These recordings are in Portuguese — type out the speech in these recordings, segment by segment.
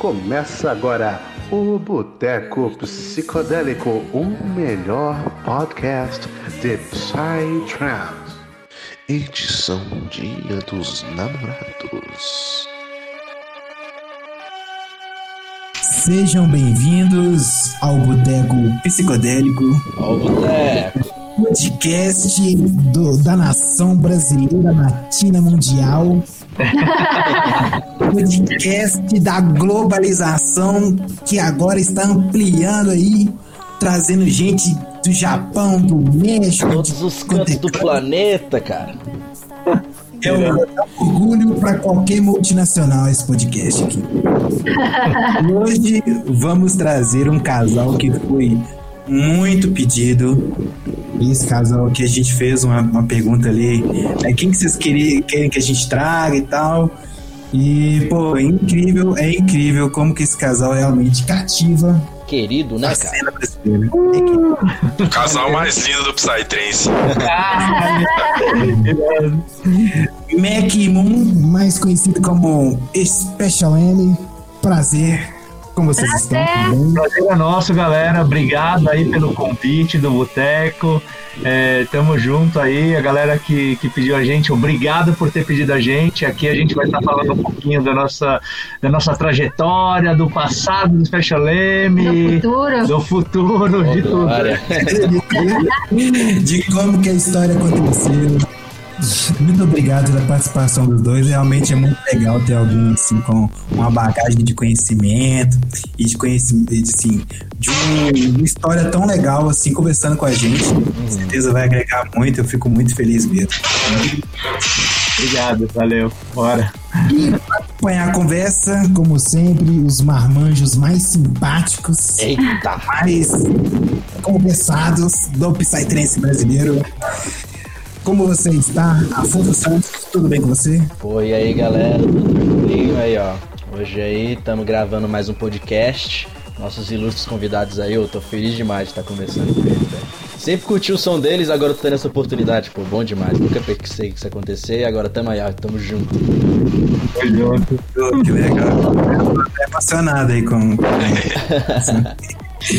Começa agora o Boteco Psicodélico, o melhor podcast de Psytrance. Edição Dia dos Namorados. Sejam bem-vindos ao Boteco Psicodélico. Ao Boteco. Podcast do, da nação brasileira latina mundial. podcast da globalização que agora está ampliando aí, trazendo gente do Japão, do México, todos os cantos do planeta, cara. É um, é um orgulho para qualquer multinacional esse podcast aqui. Hoje vamos trazer um casal que foi muito pedido. Esse casal que a gente fez uma, uma pergunta ali, é, quem que vocês querem, querem que a gente traga e tal. E, pô, é incrível, é incrível como que esse casal realmente cativa. Querido, né, cara? O casal mais lindo do Psytrance. Mac Moon, mais conhecido como Special M. Prazer como vocês estão? Tudo Prazer é nosso, galera. Obrigado aí pelo convite do Boteco. É, tamo junto aí, a galera que, que pediu a gente, obrigado por ter pedido a gente. Aqui a gente vai estar falando um pouquinho da nossa, da nossa trajetória, do passado do Special M, do futuro, do futuro de tudo. de como que a história aconteceu. Muito obrigado pela participação dos dois. Realmente é muito legal ter alguém assim com uma bagagem de conhecimento e de conhecimento, assim, de um, uma história tão legal assim conversando com a gente. Com certeza vai agregar muito. Eu fico muito feliz mesmo. Obrigado, valeu. Bora. E para acompanhar a conversa, como sempre, os marmanjos mais simpáticos, Eita. mais conversados do Psytrance brasileiro. Como você está? Afonso Santos, tudo bem com você? Pô, e aí galera, tudo bem? Aí ó, hoje aí estamos gravando mais um podcast. Nossos ilustres convidados aí, eu tô feliz demais de estar conversando com eles, velho. Sempre curti o som deles, agora tô tendo essa oportunidade, pô, bom demais. Nunca pensei que isso ia acontecer e agora tamo aí, ó, tamo junto. Que legal. Eu tô até emocionado aí com.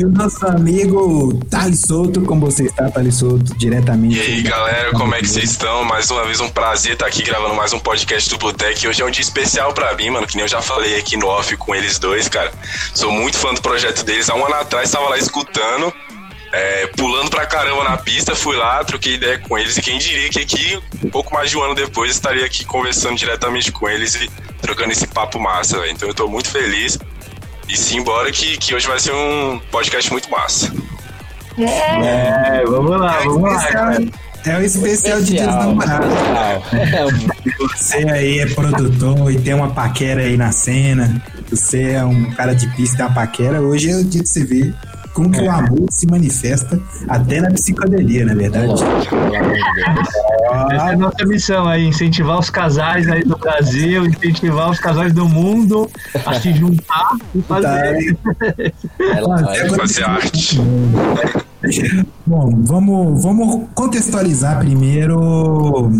E o nosso amigo Thales Souto, como você está, Thales Souto, diretamente. E aí, galera, como é que vocês estão? Mais uma vez um prazer estar aqui gravando mais um podcast do Botec. Hoje é um dia especial pra mim, mano, que nem eu já falei aqui no off com eles dois, cara. Sou muito fã do projeto deles. Há um ano atrás estava lá escutando. É, pulando pra caramba na pista, fui lá, troquei ideia com eles e quem diria que aqui, um pouco mais de um ano depois, estaria aqui conversando diretamente com eles e trocando esse papo massa, velho. Então eu tô muito feliz. E simbora que, que hoje vai ser um podcast muito massa. É, vamos lá, vamos lá. Cara. É o especial, de Dia dos Namorados. Você aí é produtor e tem uma paquera aí na cena. Você é um cara de pista e tem uma paquera. Hoje é o dia de você ver como que é. o amor se manifesta até na psicodelia, na verdade. Essa é a nossa missão aí, incentivar os casais aí do Brasil, incentivar os casais do mundo a se juntar e fazer. Tá. fazer arte. Bom, vamos, vamos contextualizar primeiro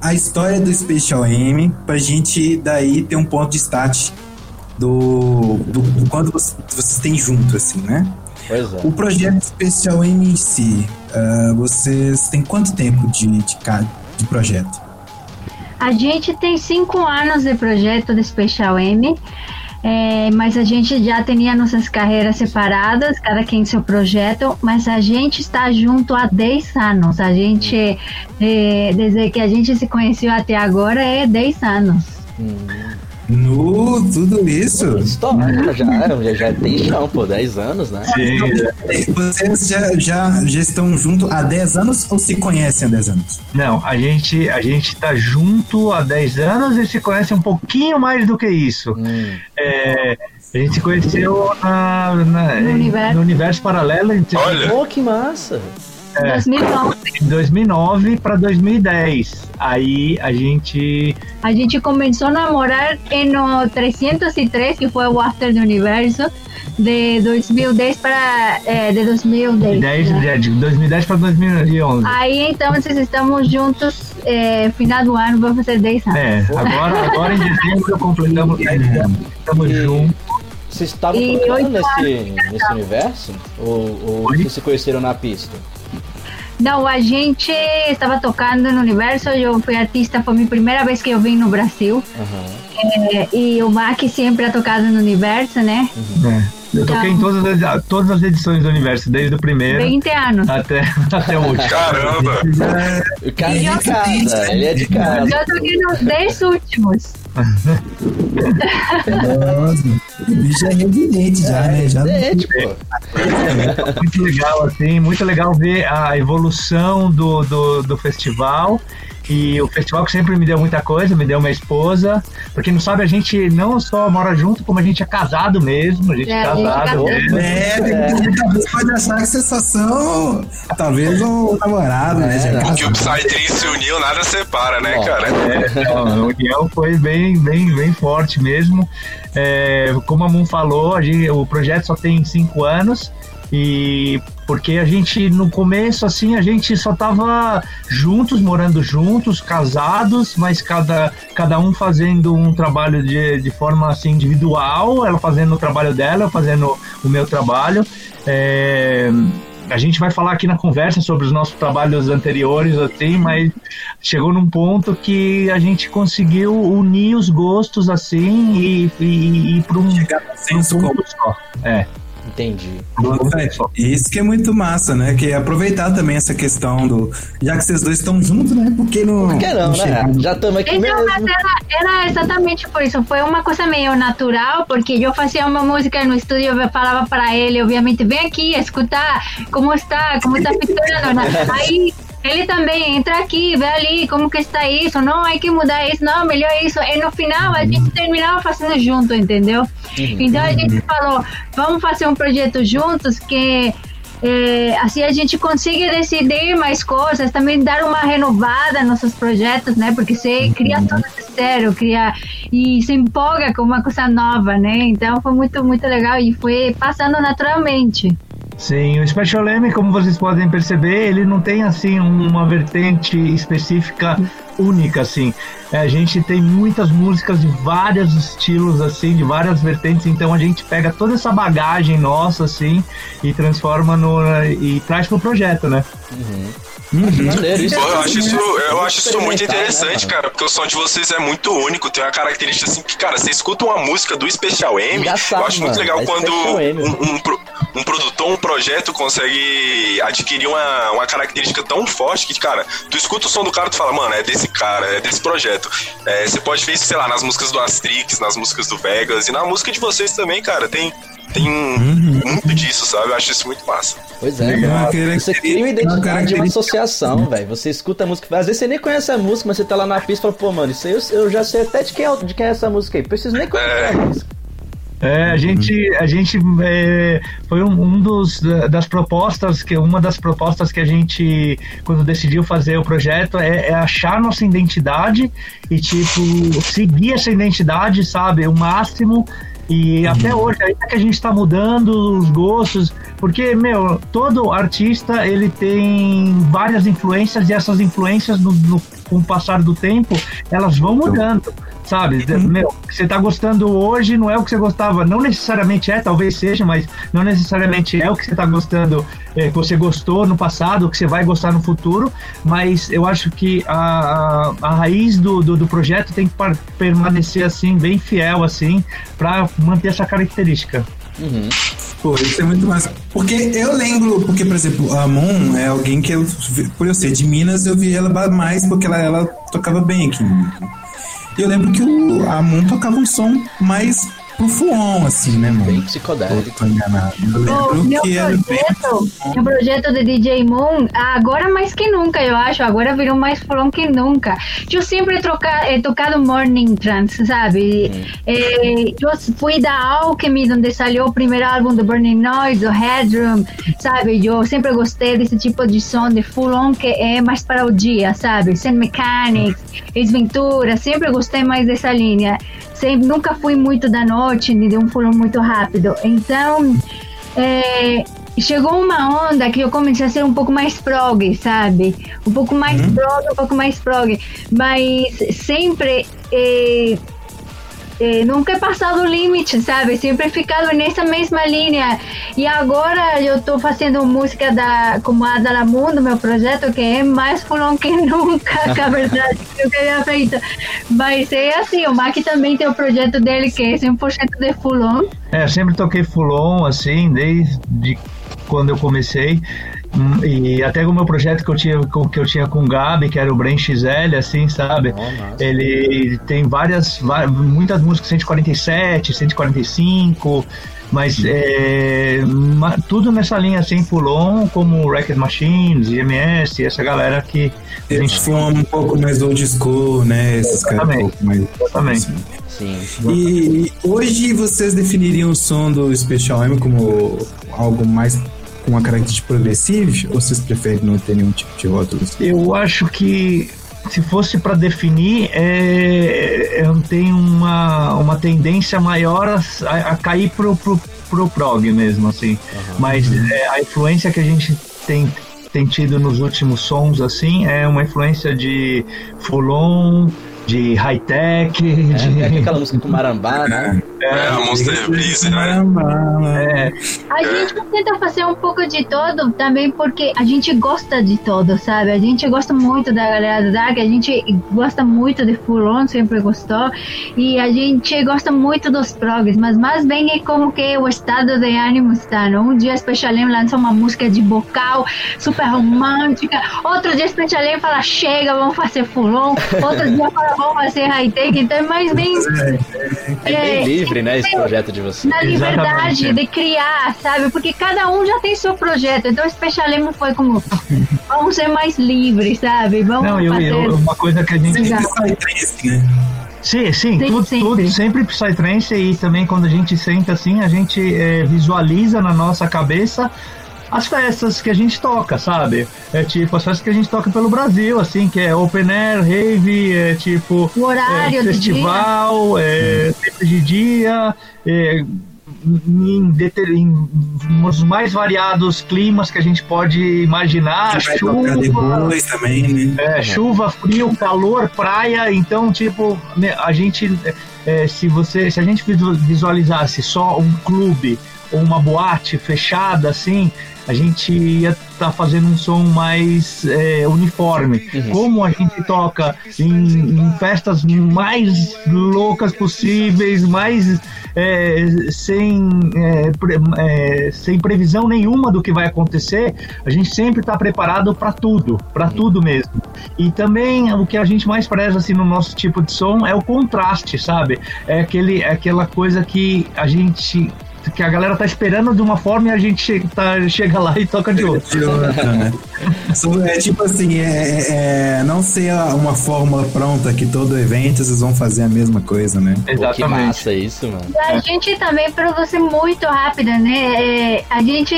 a história do Special M pra gente daí ter um ponto de start do, do, do quando vocês, vocês têm junto, assim, né? Pois é. O projeto Special M em si, uh, vocês têm quanto tempo de, de, de projeto? A gente tem cinco anos de projeto de Special M. É, mas a gente já tinha nossas carreiras separadas, cada quem seu projeto, mas a gente está junto há 10 anos. A gente, é, desde que a gente se conheceu até agora, é 10 anos. Hum. No, tudo isso? História, já, já, já tem chão, pô, 10 anos, né? Sim. Vocês já, já, já estão juntos há 10 anos ou se conhecem há 10 anos? Não, a gente, a gente tá junto há 10 anos e se conhece um pouquinho mais do que isso. Hum. É, a gente se conheceu na, na, no, universo. no universo paralelo. Olha! Pô, que massa! É, 2009. 2009 para 2010. Aí a gente. A gente começou a namorar no 303, que foi o After do Universo, de 2010 para. É, de 2010. 10, né? De 2010 para 2011. Aí então vocês estamos juntos é, final do ano vai fazer 10 anos. É, agora, agora em dezembro completamos 10 anos. Estamos E- juntos. Vocês estavam tocando nesse, nesse universo? Ou, ou vocês se conheceram na pista? Não, a gente estava tocando no universo, eu fui artista, foi a minha primeira vez que eu vim no Brasil. Aham. É, e o Mac sempre ha tocado no universo, né? É. Eu toquei em todas as, todas as edições do universo, desde o primeiro 20 anos. até, até o último. Caramba! O cara é de Isso, casa, ele é de casa. Eu toquei nos 10 últimos. Nossa, o bicho é residente já, né? Já É, tipo, muito legal, assim, muito legal ver a evolução do, do, do festival. E o festival que sempre me deu muita coisa, me deu uma esposa. Pra quem não sabe, a gente não só mora junto, como a gente é casado mesmo. A gente é, É, a gente é casado. casado. É, tem que- talvez pode achar que são, talvez, um namorado, né? Já É. Que o Psytrance se uniu, nada separa, né, Bom. cara? É, não, a união foi bem, bem, bem forte mesmo. É, como a Moon falou, a gente- o projeto só tem cinco anos e porque a gente no começo assim a gente só tava juntos, morando juntos, casados, mas cada, cada um fazendo um trabalho de, de forma assim individual, ela fazendo o trabalho dela, eu fazendo o meu trabalho. É, a gente vai falar aqui na conversa sobre os nossos trabalhos anteriores, assim, mas chegou num ponto que a gente conseguiu unir os gostos assim e, e, e ir para um, um ponto só. É. entendi. Isso que é muito massa, né? Que é aproveitar também essa questão do. Já que vocês dois estão juntos, né? Por que não. Por que não, chegar né? Já estamos aqui Então, mas mesmo. era, era exatamente por isso. Foi uma coisa meio natural, porque eu fazia uma música no estúdio, eu falava para ele, obviamente, vem aqui, escutar como está, como está ficando. né? Aí ele também entra aqui, vê ali como que está isso, não, hay que mudar isso, não, melhor isso. E no final a gente terminava fazendo junto, entendeu? Então a gente falou, vamos fazer um projeto juntos que é, assim a gente consiga decidir mais coisas, também dar uma renovada nos nossos projetos, né? Porque você cria tudo de zero, cria e se empolga com uma coisa nova, né? Então foi muito, muito legal e foi passando naturalmente. Sim, o Special M, como vocês podem perceber, ele não tem assim uma vertente específica única assim. É, a gente tem muitas músicas de vários estilos assim, de várias vertentes, então a gente pega toda essa bagagem nossa assim e transforma no e traz pro projeto, né? Maneiro, isso. Pô, eu acho isso, eu acho isso muito né, interessante, cara, porque o som de vocês é muito único, tem uma característica assim que, cara, você escuta uma música do Special M, eu acho muito mano, legal é quando M. um, um, pro- um produtor, um projeto consegue adquirir uma, uma característica tão forte que, cara, tu escuta o som do cara e tu fala, mano, é desse cara, é desse projeto. É, você pode ver isso, sei lá, nas músicas do Astrix, nas músicas do Vegas e na música de vocês também, cara, tem, tem muito disso, sabe? Eu acho isso muito massa. Pois é, Legal, mano. Você cria uma uma identidade, uma característica- associação, velho. Você escuta a música, às vezes você nem conhece a música, mas você tá lá na pista e fala, pô, mano, isso aí eu, eu já sei até de quem, é, de quem é essa música aí. Preciso nem conhecer É. a música. É, a gente, a gente é, foi um, um dos das propostas que uma das propostas que a gente quando decidiu fazer o projeto é, é achar nossa identidade e tipo seguir essa identidade, sabe, o máximo. E até hoje, ainda que a gente está mudando os gostos, porque, meu, todo artista ele tem várias influências e essas influências, no, no- com o passar do tempo, elas vão mudando, sabe? Meu, o que você tá gostando hoje não é o que você gostava, não necessariamente é, talvez seja, mas não necessariamente é o que você tá gostando, é, que você gostou no passado, o que você vai gostar no futuro, mas eu acho que a, a, a raiz do, do, do projeto tem que par- permanecer assim, bem fiel, assim, para manter essa característica. Uhum. Pô, isso é muito massa. Porque eu lembro, porque, por exemplo, a Moon é alguém que eu, por eu ser de Minas, eu vi ela mais porque ela, ela tocava bem aqui. Eu lembro que o, a Moon tocava um som mais pro fuon, assim, né, Bem mano? psicodélico. Tô enganado. Eu O lembro meu que era bem. projeto, meu projeto de DJ Moon, agora mais que nunca, eu acho, agora virou mais fulon que nunca. Eu sempre troca, he tocado morning trance, sabe? Eh, eu fui da Alchemy, onde saiu o primeiro álbum do Burning Noise, do Headroom, sabe? Eu sempre gostei desse tipo de som de fulon que é mais para o dia, sabe? Sem mechanics, ex-ventura, sempre gostei mais dessa linha. Sempre, nunca fui muito da noite, nem de um fulon muito rápido. Então, é, chegou uma onda que eu comecei a ser um pouco mais prog, sabe? Um pouco mais Uhum. prog, um pouco mais prog. Mas sempre. eh, eh, nunca he o limite, sabe? Sempre ficado nessa mesma linha. E agora eu tô fazendo música da, como a da Mundo, meu projeto, que é mais fulon que nunca, que a verdade que eu queria feito. Mas é assim, o Mac também tem o projeto dele, que é 100% de fulon. É, sempre toquei fulon, assim, desde quando eu comecei. E até o meu projeto que eu tinha com, que eu tinha com o Gabi, que era o Brain XL, assim, sabe? Massa. Ele tem várias, va- muitas músicas 147, 145, mas é, ma- tudo nessa linha assim, Fulon, como Racket Machines, IMS, essa galera que a Eles gente são um pouco mais old school, né? Esses caras um pouco mais. Exatamente. Sim. E hoje vocês definiriam o som do Special M como algo mais com uma característica progressiva? Ou vocês preferem não ter nenhum tipo de rótulo? Eu acho que se fosse para definir, é, eu tenho uma, uma tendência maior a, a cair pro, pro, pro prog mesmo, assim. Mas é, a influência que a gente tem, tem tido nos últimos sons, assim, é uma influência de Fulon, de high-tech, É, é de... aquela música com marambá, né? É, a Monster Breeze, né? É, A gente tenta fazer um pouco de todo também porque a gente gosta de todo, sabe? A gente gosta muito da galera do Dark, a gente gosta muito de Full On, sempre gostou, e a gente gosta muito dos progs, mas mais bem é como que o estado de ânimo está, não? Um dia Special M lança uma música de vocal super romântica, outro dia Special M fala chega, vamos fazer Full On, outro dia fala vamos fazer high-tech, então é mais bem... É bem livre, né, esse projeto de você. na liberdade Exatamente. de criar, sabe? Porque cada um já tem seu projeto. Então o Special M foi como vamos ser mais livres, sabe? Vamos não, eu, fazer. eu, uma coisa que a gente. Psytrance, né? Sim, sim, Sim, tudo, sempre. tudo, sempre Psytrance e também quando a gente senta assim, a gente é, visualiza na nossa cabeça as festas que a gente toca, sabe? É tipo, as festas que a gente toca pelo Brasil, assim, que é open air, rave, é tipo O horário é, do festival, é, sempre de dia, é, em, em os mais variados climas que a gente pode imaginar, chuva, depois também, né? é, chuva, frio, calor, praia, então tipo né, a gente é, se você se a gente visu- visualizasse só um clube ou uma boate fechada assim, a gente ia estar fazendo um som mais é, uniforme. Como a gente toca em, em festas mais loucas possíveis, mais é, sem, é, pre- é, sem previsão nenhuma do que vai acontecer, a gente sempre está preparado para tudo, para tudo mesmo. E também o que a gente mais preza assim, no nosso tipo de som é o contraste, sabe? É, aquele, é aquela coisa que a gente. Que a galera tá esperando de uma forma e a gente che- tá, chega lá e toca de outra. Né? São- É tipo assim, é, é- é não ser uma fórmula pronta que todo evento vocês vão fazer a mesma coisa, né? Pô, que Exatamente. massa isso, mano. E a gente também produz muito rápido, né? É, a gente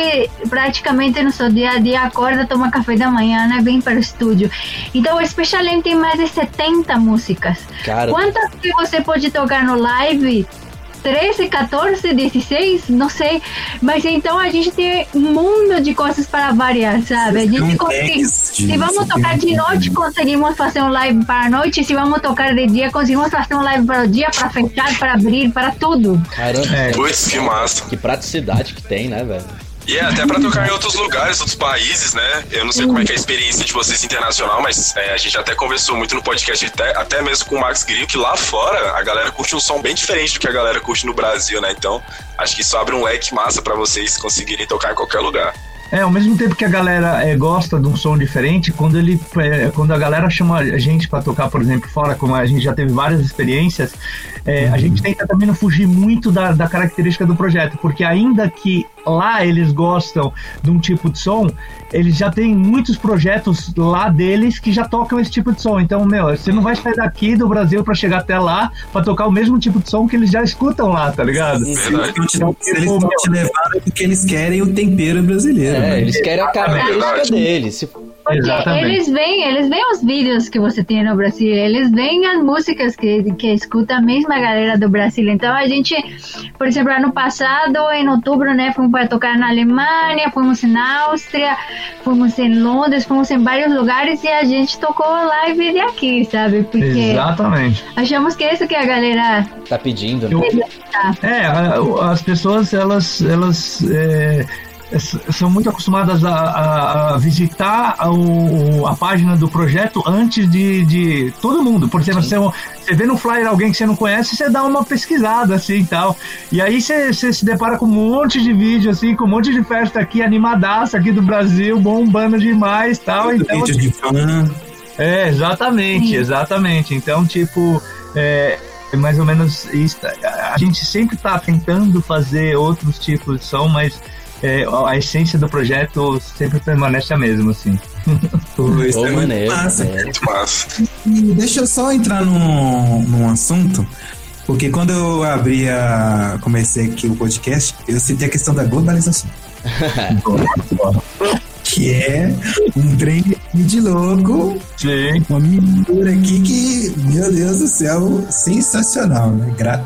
praticamente no seu dia a dia acorda, toma café da manhã, né? Vem para o estúdio. Então o Special M tem mais de 70 músicas. Cara, Quantas que você pode tocar no live? 13, 14, 16, não sei. Mas então a gente tem um mundo de coisas para variar, sabe? A gente consegue. Se vamos tocar de noite, conseguimos fazer um live para a noite. Se vamos tocar de dia, conseguimos fazer um live para o dia, para fechar, para abrir, para tudo. caramba, É. Putz, que massa. que praticidade que tem, né, velho? E é até pra tocar em outros lugares, outros países, né? Eu não sei como é que é a experiência de vocês internacional, mas é, a gente até conversou muito no podcast, até, até mesmo com o Max Grillo, que lá fora a galera curte um som bem diferente do que a galera curte no Brasil, né? Então, acho que isso abre um leque massa pra vocês conseguirem tocar em qualquer lugar. É, ao mesmo tempo que a galera é, gosta de um som diferente, quando ele é, quando a galera chama a gente para tocar, por exemplo, fora, como a gente já teve várias experiências, é, a gente tenta também não fugir muito da, da característica do projeto, porque ainda que lá eles gostam de um tipo de som, eles já têm muitos projetos lá deles que já tocam esse tipo de som. Então, meu, você não vai sair daqui do Brasil para chegar até lá para tocar o mesmo tipo de som que eles já escutam lá, tá ligado? Se eles te, eles estão te levando é porque eles querem o tempero brasileiro. É, né? eles querem a característica Verdade. deles. Se, Porque Exatamente. eles veem, eles veem os vídeos que você tem no Brasil, eles veem as músicas que, que escuta a mesma galera do Brasil. Então a gente, por exemplo, ano passado, em outubro, né, fomos para tocar na Alemanha, fomos na Áustria, fomos em Londres, fomos em vários lugares e a gente tocou live de aqui, sabe? Porque Exatamente. achamos que é isso que a galera Tá pedindo, né? Eu- É, a- as pessoas, elas, elas é, são muito acostumadas a, a- a visitar a, o- a página do projeto antes de, de todo mundo. Por exemplo, você, você vê no flyer alguém que você não conhece, você dá uma pesquisada assim e tal. E aí você, você se depara com um monte de vídeo, assim, com um monte de festa aqui, animadaça aqui do Brasil, bombando demais tal. Então, Vídeo de fã. é, exatamente, Sim. exatamente. Então, tipo, é, é mais ou menos isso. A gente sempre tá tentando fazer outros tipos de som, mas é, a essência do projeto sempre permanece a mesma, assim. Pô, isso Ô, é muito maneiro, massa. maneiro. Muito massa. E deixa eu só entrar num, num assunto, porque quando eu abri a. comecei aqui o podcast, eu citei a questão da globalização. que é um trem de louco, Sim. uma mistura aqui que, meu Deus do céu, sensacional, né? Gra-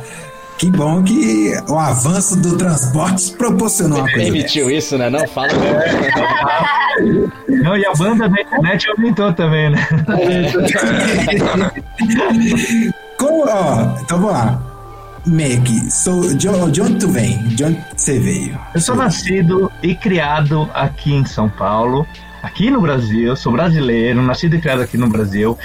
Que bom que o avanço do transporte proporcionou uma coisa. Permitiu isso, né? Não fala. Não, e a banda da internet aumentou também, né? Como, ó, então vamos lá. Mac, sou, de, de onde tu vem? De onde você veio? Eu sou nascido e criado aqui em São Paulo, aqui no Brasil, sou brasileiro, nascido e criado aqui no Brasil.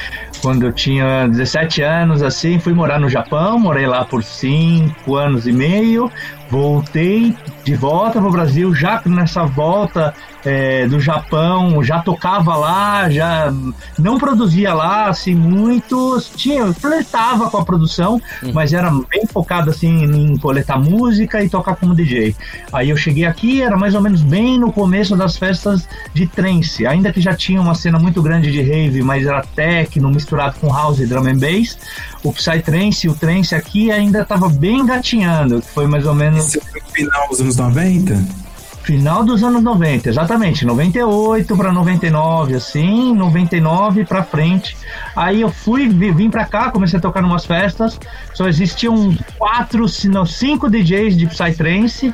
Quando eu tinha 17 anos, assim, fui morar no Japão, morei lá por 5 anos e meio, voltei de volta para o Brasil, já nessa volta é, do Japão, já tocava lá, já não produzia lá, assim, muito, tinha, flertava com a produção, mas era bem focado, assim, em coletar música e tocar como DJ. Aí eu cheguei aqui, era mais ou menos bem no começo das festas de trance, ainda que já tinha uma cena muito grande de rave, mas era techno misturado com house e drum and bass. O Psytrance o trance aqui ainda estava bem engatinhando, que foi mais ou menos Foi no final dos anos 90? final dos anos 90, exatamente, 98 para 99, assim, 99 para frente. Aí eu fui, vi- vim para cá, comecei a tocar em umas festas. Só existiam quatro, se não cinco DJs de Psytrance.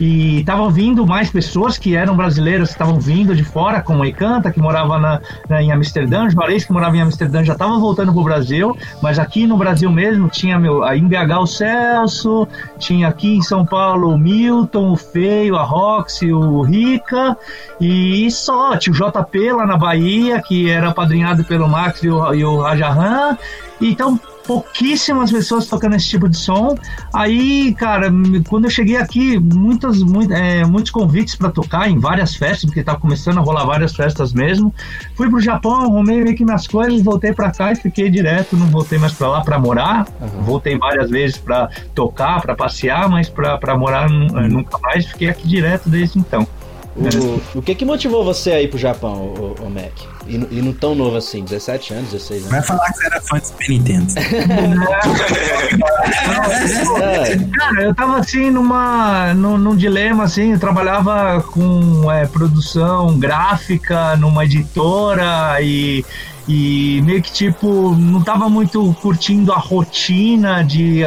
E estavam vindo mais pessoas que eram brasileiras, que estavam vindo de fora, como o Ekanta, que morava na, na- em Amsterdã, Juarez, que morava em Amsterdã, já estava voltando pro Brasil, mas aqui no Brasil mesmo tinha meu, em o Celso, tinha aqui em São Paulo o Milton, o Feio, a Roxy, o Rica, e só, tinha o JP lá na Bahia, que era padrinhado pelo Max e o, e o Rajahan, então pouquíssimas pessoas tocando esse tipo de som. Aí, cara, quando eu cheguei aqui, muitas, muito, é, muitos convites para tocar em várias festas, porque tava começando a rolar várias festas mesmo. Fui pro Japão, arrumei meio que minhas coisas, voltei para cá e fiquei direto, não voltei mais para lá para morar. Voltei várias vezes para tocar, para passear, mas para morar eh, nunca mais. Fiquei aqui direto desde então. O, o que que motivou você a ir pro Japão, o, o Mac? E, no- e não tão novo assim, 17 anos, 16 anos. Vai falar que você era fã de Super Nintendo. Cara, eu tava assim numa, num, num dilema assim, eu trabalhava com é, produção gráfica numa editora e, e meio que tipo, não tava muito curtindo a rotina de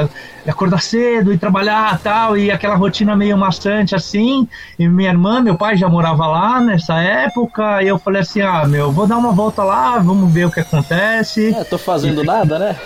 acordar cedo e trabalhar tal, e aquela rotina meio maçante assim. E minha irmã, meu pai já morava lá nessa época, e eu falei assim: ah, meu, vou dar uma volta lá, vamos ver o que acontece. é, tô fazendo nada, né?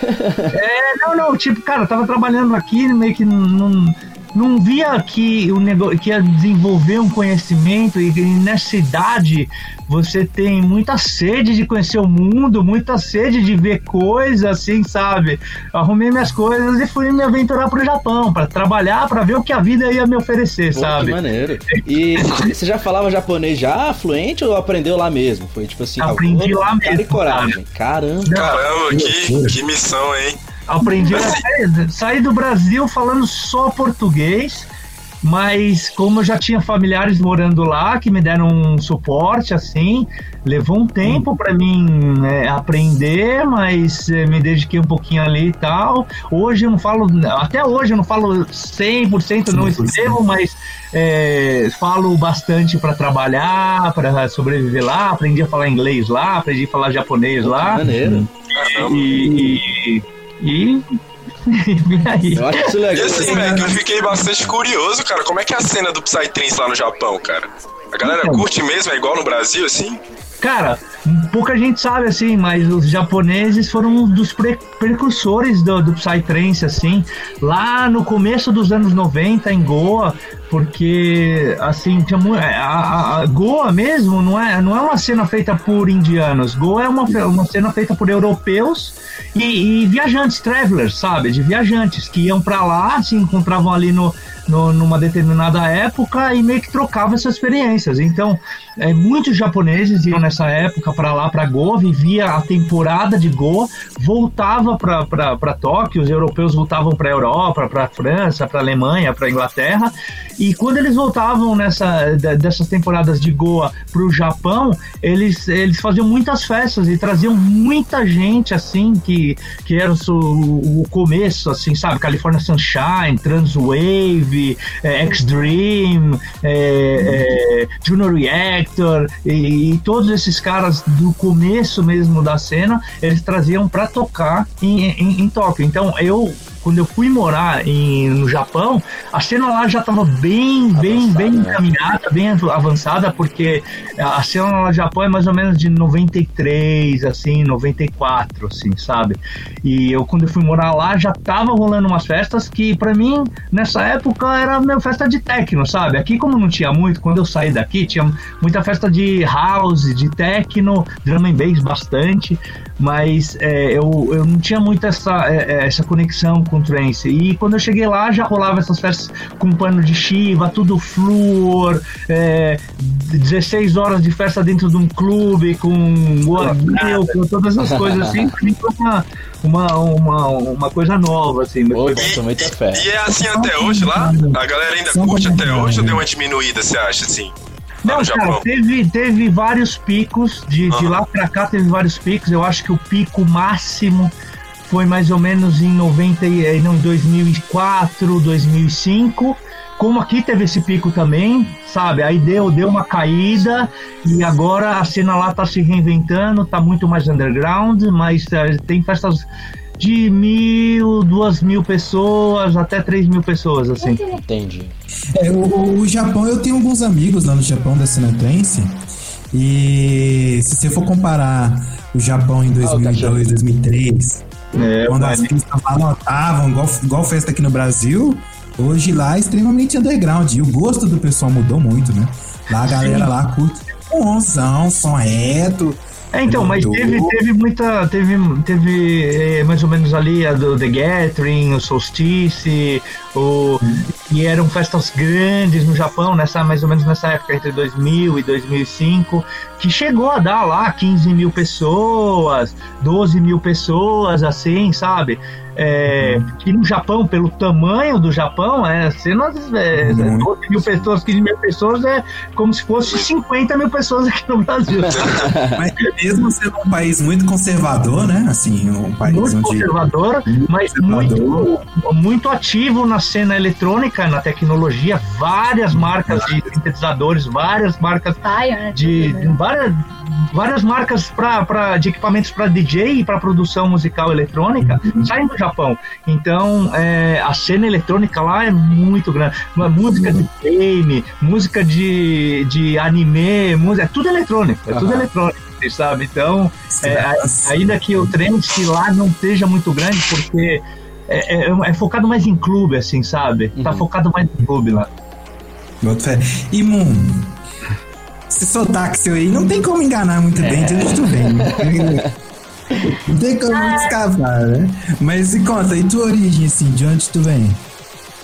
É, não, não, tipo, cara, tava trabalhando aqui, meio que não, não via que, o negócio, que ia desenvolver um conhecimento e, que nessa idade você tem muita sede de conhecer o mundo, muita sede de ver coisas, assim, sabe? Eu arrumei minhas coisas e fui me aventurar pro Japão, para trabalhar, para ver o que a vida ia me oferecer, Pô, que sabe? maneiro. E você já falava japonês já fluente ou aprendeu lá mesmo? Foi tipo assim, Aprendi lá cara mesmo, e coragem. Caramba. Caramba, que, que missão, hein? Aprendi a sair, sair do Brasil falando só português mas como eu já tinha familiares morando lá que me deram um suporte assim, levou um tempo para mim é, aprender, mas é, me dediquei um pouquinho ali e tal. Hoje eu não falo, até hoje eu não falo 100%, não escrevo, mas é, falo bastante para trabalhar, para sobreviver lá. Aprendi a falar inglês lá, aprendi a falar japonês lá. Maneiro. E, e, e aí. Eu acho isso E legal. assim, Mac, eu fiquei bastante curioso, cara. Como é que é a cena do Psytrance lá no Japão, cara? A galera Então. curte mesmo? É igual no Brasil, assim? Cara, pouca gente sabe assim, mas os japoneses foram um dos pre- precursores do, do Psytrance, assim, lá no começo dos anos 90 em Goa, porque assim, tinha mu- a, a- Goa mesmo não é, não é uma cena feita por indianos, Goa é uma, uma cena feita por europeus e, e viajantes, travelers, sabe? De viajantes que iam pra lá, se encontravam ali no, no- numa determinada época e meio que trocavam essas experiências. Então, é, muitos japoneses iam nessa época para lá, para Goa, vivia a temporada de Goa, voltava para Tóquio, os europeus voltavam para Europa, para França, para Alemanha, para Inglaterra, e quando eles voltavam nessa de- dessas temporadas de Goa para o Japão, eles, eles faziam muitas festas e traziam muita gente assim que, que era o, o começo, assim, sabe? California Sunshine, Transwave, é, X-Dream, é, é, Junior Reactor e, e todos esses caras do começo mesmo da cena, eles traziam para tocar em, em, em Tóquio. Então eu quando eu fui morar em, no Japão, a cena lá já estava bem, bem, bem né? encaminhada, bem avançada, porque a cena lá no Japão é mais ou menos de 93, assim, 94, assim, sabe? E eu, quando eu fui morar lá, já tava rolando umas festas que, pra mim, nessa época, era minha festa de techno, sabe? Aqui, como não tinha muito, quando eu saí daqui, tinha muita festa de house, de techno, drum and bass bastante, mas é, eu, eu não tinha muito essa, é, é, essa conexão com trance. E quando eu cheguei lá, já rolava essas festas com pano de chiva, tudo flúor, é, 16 horas de festa dentro de um clube, com guardil, com todas essas coisas assim, uma, uma, uma, uma coisa nova, assim. Foi- botou muita fé. E é assim até hoje lá? A galera ainda Só curte até hoje ou deu uma diminuída, você acha, assim? Não, cara, teve, teve vários picos, de, de Aham. lá pra cá teve vários picos. Eu acho que o pico máximo foi mais ou menos em 90, e- eh, não, em 2004, 2005. Como aqui teve esse pico também, sabe? Aí deu, deu uma caída e agora a cena lá tá se reinventando, tá muito mais underground, mas eh, tem festas de mil, duas mil pessoas, até três mil pessoas, assim. Entendi. É, o, o Japão, eu tenho alguns amigos lá no Japão da cena trance. E se você for comparar o Japão em 2002, 2003, É, quando as pistas lotavam, igual, igual festa aqui no Brasil, hoje lá é extremamente underground. E o gosto do pessoal mudou muito, né? Lá a galera lá curte somzão, som reto. É, então, mas Mudou. teve, teve muita. Teve, teve eh, mais ou menos ali a do The Gathering, o Solstice, o, e eram festas grandes no Japão, nessa, mais ou menos nessa época, entre 2000 e 2005, que chegou a dar lá 15 mil pessoas, 12 mil pessoas, assim, sabe? É, que no Japão, pelo tamanho do Japão, é, cenas, é, Muito. 12 mil pessoas, 15 mil pessoas, é como se fosse 50 mil pessoas aqui no Brasil. Mas mesmo sendo um país muito conservador, né? Assim, um país muito onde. conservador, mas muito, muito ativo na cena eletrônica, na tecnologia, várias marcas de sintetizadores, várias marcas de, de várias, várias marcas pra, pra, de equipamentos para DJ e para produção musical eletrônica saem do Japão. Então é, a cena eletrônica lá é muito grande. Música de game, música de, de anime, música, é tudo eletrônico, é tudo Aham. eletrônico, sabe? Então é, ainda que o trance lá não esteja muito grande, porque é, é- é focado mais em clube, assim, sabe? Tá Uhum. focado mais em clube lá. E Moon, esse sotaque seu aí não tem como enganar muito bem de onde tu vem. né? Não tem como escapar, né? Mas e conta, e tua origem, assim, de onde tu vem?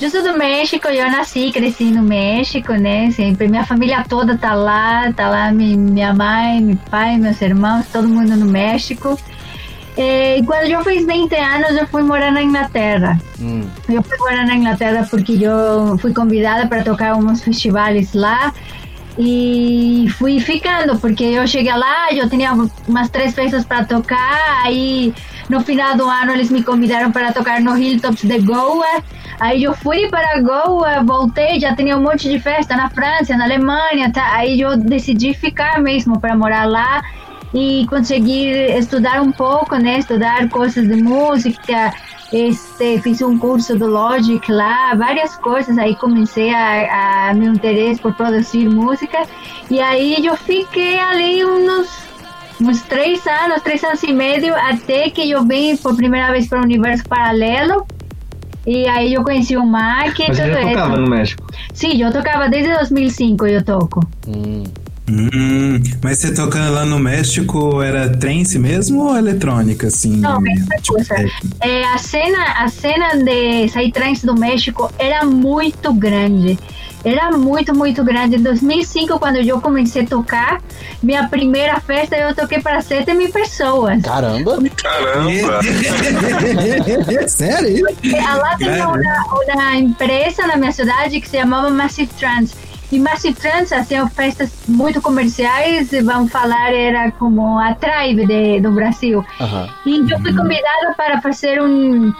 Eu sou do México, eu nasci, cresci no México, né? Sempre minha família toda tá lá, tá lá mi- minha mãe, meu pai, meus irmãos, todo mundo no México. Eh, quando eu fiz 20 anos, eu fui morar na Inglaterra. Hum. Eu fui morar na Inglaterra porque eu fui convidada para tocar uns festivais lá e fui ficando, porque eu cheguei lá, eu tinha umas três festas para tocar, aí no final do ano eles me convidaram para tocar no Hilltops de Goa, aí eu fui para Goa, voltei, já tinha um monte de festa na França, na Alemanha, tá? aí eu decidi ficar mesmo para morar lá e conseguir estudar um pouco, né, estudar coisas de música, este, fiz um curso do Logic lá, várias coisas, aí comecei a, a meu interesse por produzir música, e aí eu fiquei ali uns, uns três anos, três anos e meio, até que eu vim por primeira vez para o Universo Paralelo, e aí eu conheci o Mac e Mas tudo você já tocava isso. no México. Sim, eu tocava desde 2005, eu toco. Hum. Hum, mas você tocando lá no México era trance mesmo ou eletrônica, assim? Não, mesma tipo, coisa. É, a cena, a cena de Psytrance do México era muito grande. Era muito, muito grande. Em 2005, quando eu comecei a tocar, minha primeira festa eu toquei para 7 mil pessoas. Caramba! Caramba! Sério? Lá Grande. uma, uma empresa na minha cidade que se chamava Massive Trans. E Massive Trans fazia festas muito comerciais, vamos falar, era como a Tribe de, do Brasil. E eu fui convidada para fazer um,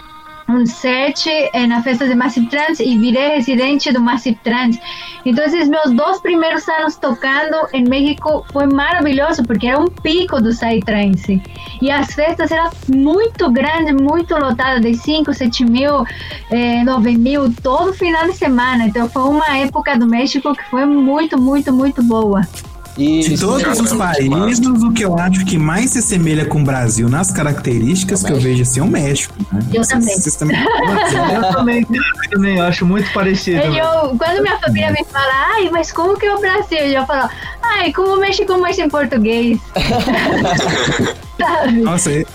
um set eh, na festa de Massive Trans e virei residente do Massive Trans. Então, esses meus dois primeiros anos tocando em México foi maravilhoso, porque era um pico do Psytrance. E as festas eram muito grandes, muito lotadas, de 5, 7 mil, eh, 9 mil, todo final de semana. Então, foi uma época do México que foi muito, muito, muito boa. E De todos os que países, o que eu acho que mais se assemelha com o Brasil nas características que eu vejo assim é o México. Né? Eu Vocês- também. vocês também- Eu também, eu também acho muito parecido. Eu, quando minha família me fala, ai, mas como que é o Brasil? Eu falo, ai, como o México mais em português. Sabe? Nossa, eu,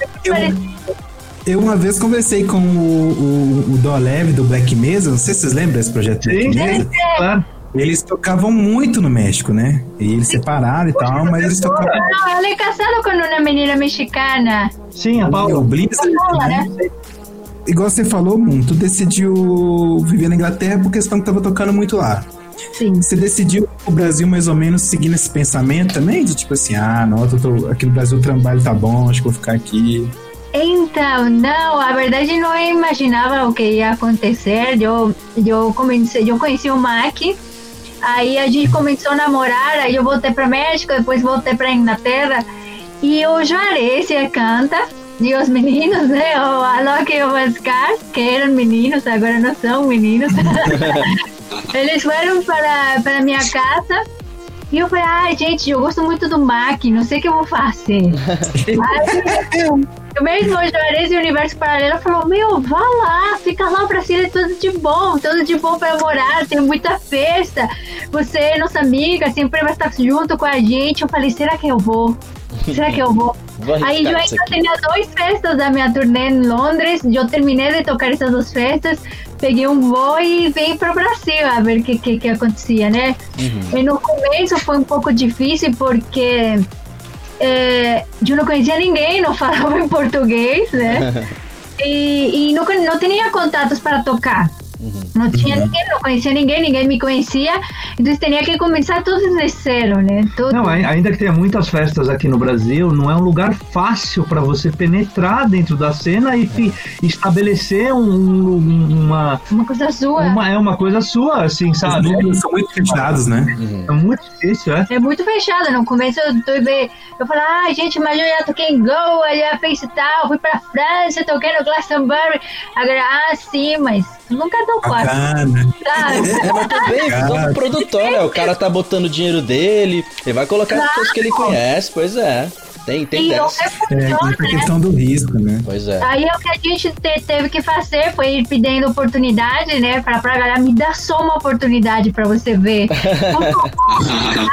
eu uma vez conversei com o, o, o Dolev do Black Mesa, não sei se vocês lembram desse projeto Black Sim, Mesa. claro. Eles tocavam muito no México, né? E eles separaram e tal, mas eles tocavam. Não, ele é casado com uma menina mexicana. Sim, a O Paula. Blizzard, Paula, né? né? Igual você falou, Moon, tu decidiu viver na Inglaterra por questão que tava tocando muito lá. Sim. Você decidiu o Brasil mais ou menos seguindo esse pensamento também? De tipo assim, ah, não, eu tô, aqui no Brasil o trabalho tá bom, acho que vou ficar aqui. Então, não, a verdade não imaginava o que ia acontecer. Eu, eu comecei, eu conheci o Mac, aí a gente começou a namorar, aí eu voltei para México, depois voltei para Inglaterra e o Juarez canta. E os meninos, né? O Alok e o Vascar, que eram meninos, agora não são meninos. Eles foram para, para minha casa e eu falei, ai, gente, eu gosto muito do Mac, não sei o que eu vou fazer. o mesmo Juarez e o Universo Paralelo falou, meu, vá lá, fica lá, Brasil é tudo de bom, tudo de bom para morar, tem muita festa, você é nossa amiga, sempre vai estar junto com a gente. Eu falei, será que eu vou? Será que eu vou? Vou Aí eu ainda tinha dois festas da minha turnê em Londres. Eu terminei de tocar essas duas festas, peguei um voo e vim para o Brasil a ver o que, que, que acontecia, né? E no começo foi um pouco difícil porque é, eu não conhecia ninguém, não falava em português, né? E, e não, não tinha contatos para tocar. Não tinha ninguém, não conhecia ninguém, ninguém me conhecia. Então tinha que começar tudo de zero, né? Tudo. Não, ai- ainda que tenha muitas festas aqui no Brasil, não é um lugar fácil para você penetrar dentro da cena e estabelecer um- uma, Uma coisa sua. uma. É uma coisa sua, assim, Os sabe? números são muito fechados, né? É muito difícil, é. É muito fechada. No começo eu, tive, eu falei, ah, gente, mas eu já toquei em Goa, já fiz e tal, fui pra França, toquei no Glastonbury. Agora, ah, sim, mas nunca tocou assim, Bacana. sabe? É, mas também, visão do produtor, né? O cara tá botando o dinheiro dele, ele vai colocar as pessoas que ele conhece, pois é. Tem, tem E dessa. É, funciona, essa né? questão do risco, né? Pois é. Aí o que a gente te- teve que fazer foi ir pedindo oportunidade, né? Pra, pra galera, me dá só uma oportunidade pra você ver.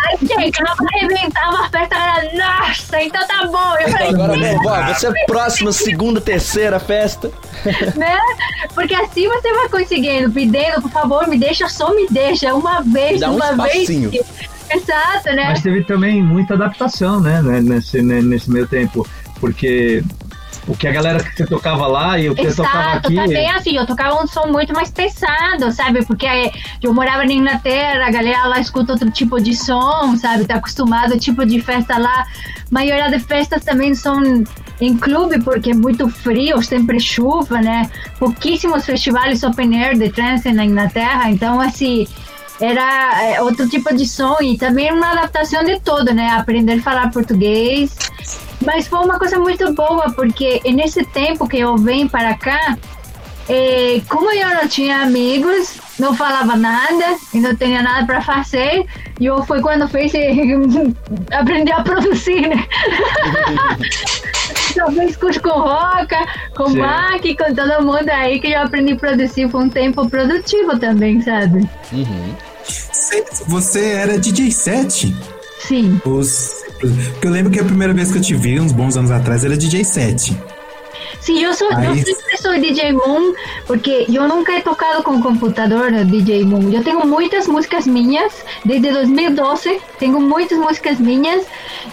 Aí, gente, não vai arrebentar uma festa, a galera, nossa, então tá bom. Eu falei, Agora "Sim, vamos, ó, você é próxima, segunda, terceira festa. né? Porque assim você vai conseguindo, pedindo, por favor, me deixa, só me deixa, uma vez, Dá um uma espacinho. vez. Exato, né? Mas teve também muita adaptação, né, né, nesse, né, nesse meio tempo, porque o que a galera que você tocava lá e o que você tocava Exato, aqui. também assim, eu tocava um som muito mais pesado, sabe? Porque eu morava na Inglaterra, a galera lá escuta outro tipo de som, sabe? Tá acostumado, tipo de festa lá. A maioria das festas também são em clube, porque é muito frio, sempre chuva, né? Pouquíssimos festivais open air de trance na Inglaterra, então assim. Era eh, outro tipo de som e também uma adaptação de tudo, né? Aprender a falar português, mas foi uma coisa muito boa, porque nesse tempo que eu venho para cá, eh, como eu não tinha amigos, não falava nada e não tinha nada para fazer, e eu foi quando fiz aprender a produzir, né? Só fiz curso com Roca, com Sim. Mac, com todo mundo aí que eu aprendi a produzir. Foi um tempo produtivo também, sabe? Uhum. Você- era DJ 7? Sim. Os... Porque eu lembro que a primeira vez que eu te vi, uns bons anos atrás, era DJ 7. Sim, eu, sou, eu sempre sou DJ Moon, porque eu nunca he tocado com computador no DJ Moon. Eu tenho muitas músicas minhas, desde 2012, tenho muitas músicas minhas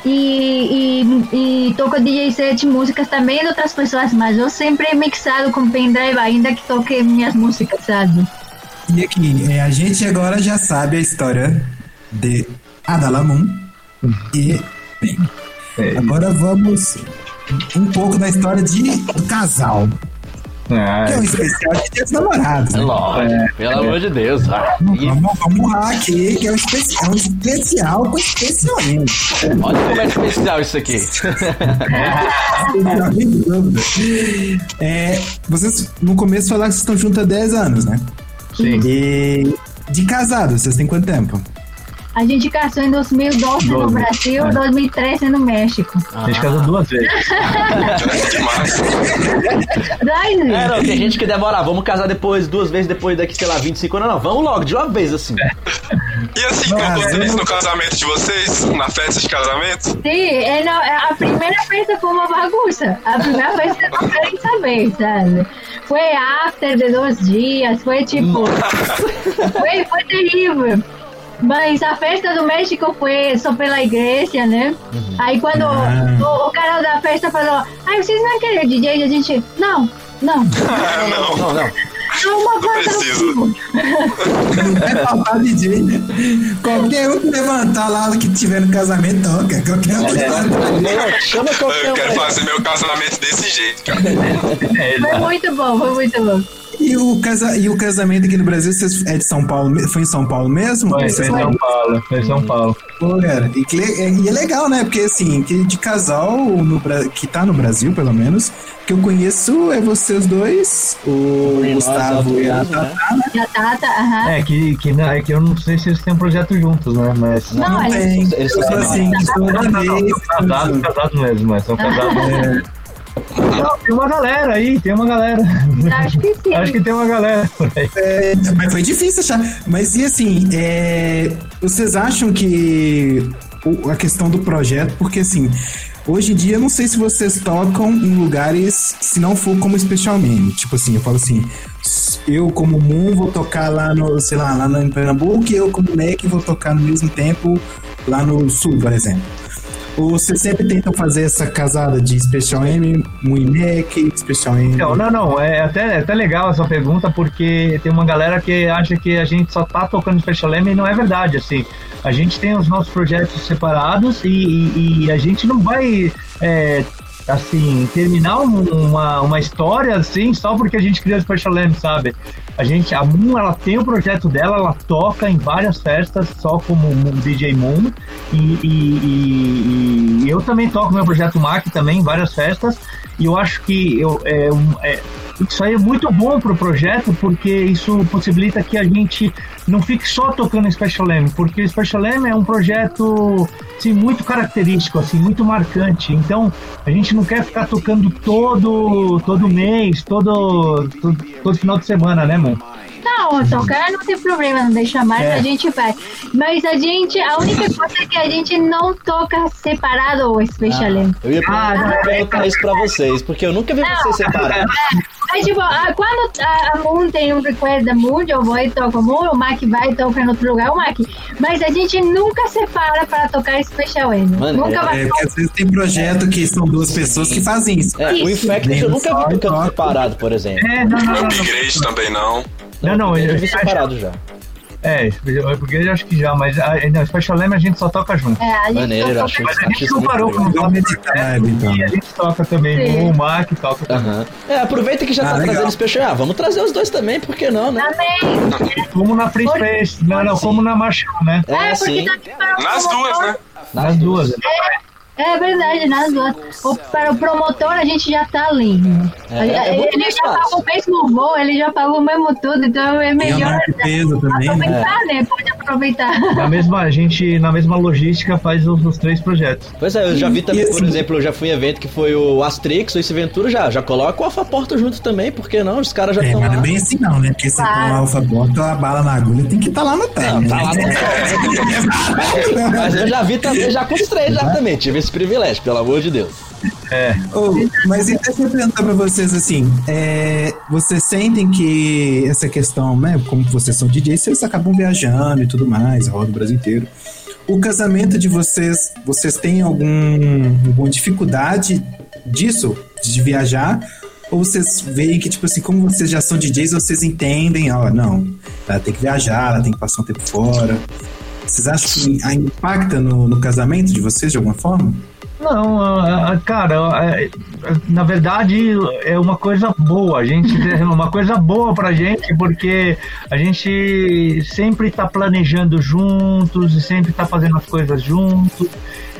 e, e, e toco DJ set músicas também de outras pessoas, mas eu sempre he mixado com pendrive, ainda que toque minhas músicas, sabe? E aqui, é, a gente agora já sabe a história de Adalamun e. É. Agora vamos um pouco da história de do casal, Ah, que é um especial de Dias Namorados. né? Lógico, pelo amor de Deus. Ah, Vamos, vamos lá aqui, que é um especial, um especial com especial ainda. olha como é especial isso aqui. É, vocês no começo falaram que vocês estão juntos há 10 anos, né? Sim. E de casado, vocês têm quanto tempo? A gente casou em 2012 no Doze, Brasil, é. 2013 no México. A gente casou duas vezes. Demais. É, não, tem gente que demora, ah, vamos casar depois, duas vezes depois daqui, sei lá, 25 anos. Não, vamos logo, de uma vez assim. E assim, Ah, vocês no casamento de vocês? Na festa de casamento? Sim, é, não, é, a primeira festa foi uma bagunça. A primeira festa eu não quero saber, sabe? Foi after de dois dias, foi tipo. foi, foi terrível. Mas a festa do México foi só pela igreja, né? Aí quando Ah. o, o cara da festa falou, ai, vocês não querem DJ? A gente, não, não. Ah, não. Não, não. Não, uma coisa preciso. não. Não vai faltar DJ, né? Qualquer um que levantar lá que tiver no casamento toca. Qualquer um que levantar. Não, chama qualquer Eu quero fazer meu casamento desse jeito, cara. É, Foi muito bom, foi muito bom. E o, casa, e o casamento aqui no Brasil vocês, é de São Paulo? Foi em São Paulo mesmo? Foi, foi em São Paulo. Foi em São Paulo. Pô, cara, e, que é- e é legal, né? Porque assim, que de casal no, que tá no Brasil, pelo menos, que eu conheço é vocês dois, o Gustavo e a Gás, Tatá. né? E a Tata, aham. É que, que, é que eu não sei se eles têm um projeto juntos, né? Mas. Não, Não eles- tem. eles são assim, Não, não, não, casados, casados mesmo, mas são casados. Não, tem uma galera aí, tem uma galera. Acho que sim. Acho que tem uma galera. É, mas foi difícil achar. Mas e assim, é, vocês acham que o- a questão do projeto, porque assim, hoje em dia eu não sei se vocês tocam em lugares, se não for como especialmente. Tipo assim, eu falo assim, eu como Moon vou tocar lá no, sei lá, lá no- em Pernambuco, e eu como Mac vou tocar no mesmo tempo lá no sul, por exemplo. Ou vocês sempre tentam fazer essa casada de Special M, Mac, Special M. Não, não, não. É até, é até legal essa pergunta, porque tem uma galera que acha que a gente só tá tocando Special M e não é verdade, assim. A gente tem os nossos projetos separados e, e- e a gente não vai, é, assim, terminar um- uma, uma história, assim, só porque a gente criou o Special M, sabe? A gente, a Moon, ela tem o projeto dela, ela toca em várias festas, só como DJ Moon. E, e- e- e eu também toco meu projeto Mac também em várias festas. E eu acho que eu, é, é, isso aí é muito bom pro projeto, porque isso possibilita que a gente não fique só tocando Special M, porque o Special M é um projeto assim, muito característico, assim, muito marcante. Então, a gente não quer ficar tocando todo, todo mês, todo, todo, todo final de semana, né, mano? Não, tocar não tem problema, não deixa mais, É. a gente vai. Mas a gente, a única coisa é que a gente não toca separado o Special M. Eu ia Ah, perguntar isso pra vocês, porque eu nunca vi vocês separados. Aí, tipo, ah, quando a, a Moon tem um request da Moon, eu vou e toco a Moon, o Mac vai e toca em outro lugar, o Mac. Mas a gente nunca separa para tocar Special. Mano, nunca é- vai É, porque às vezes tem projeto que são duas pessoas que fazem isso. É, o Infected eu nunca vi tocando separado, por exemplo. É, não, não, não. não. Upgrade também não. Não, não, eu já eu- vi separado já. É, porque eu acho que já, mas a, não, Special Leme a gente só toca junto. É, a gente Maneiro, só acho, Mas a gente não parou com o meditar, então. e a gente toca também Sim. o Mac toca também. Aham. É, aproveita que já Ah, tá legal. trazendo special. Ah, vamos trazer os dois também, por que não, né? Também. Como na Free Pode- Space, não, não, como na Marshall, né? É, É, porque sim. o Nas duas, né? Nas duas. É verdade, nas duas. O, para o promotor a gente já tá ali. É, é ele já pagou o mesmo voo, ele já pagou o mesmo tudo, então é melhor também, né? aproveitar, né? Pode aproveitar. Na mesma, a gente, na mesma logística, faz os, os três projetos. Pois é, eu já vi também, por exemplo, eu já fui em evento que foi o Astrix, o Ace Ventura já. Já coloca o Alpha Porto junto também, por que não? Os caras já É, estão mas não é bem assim não, né? Porque Claro. põe o alfa bota, a bala na agulha tem que estar lá no time. Não, tá lá né? Mas eu já vi também, já com os três já também. Tive esse privilégio, pelo amor de Deus. Ô, mas então deixa eu perguntar pra vocês assim, é, vocês sentem que essa questão, né, como vocês são DJs, vocês acabam viajando e tudo mais, roda o Brasil inteiro. O casamento de vocês, vocês têm algum, alguma dificuldade disso, de viajar? Ou vocês veem que, tipo assim, como vocês já são DJs, vocês entendem, ó, não, ela tem que viajar, ela tem que passar um tempo fora. Vocês acham que a impacta no, no casamento de vocês de alguma forma? Não, cara, na verdade é uma coisa boa. A gente é uma coisa boa pra gente, porque a gente sempre tá planejando juntos e sempre tá fazendo as coisas juntos.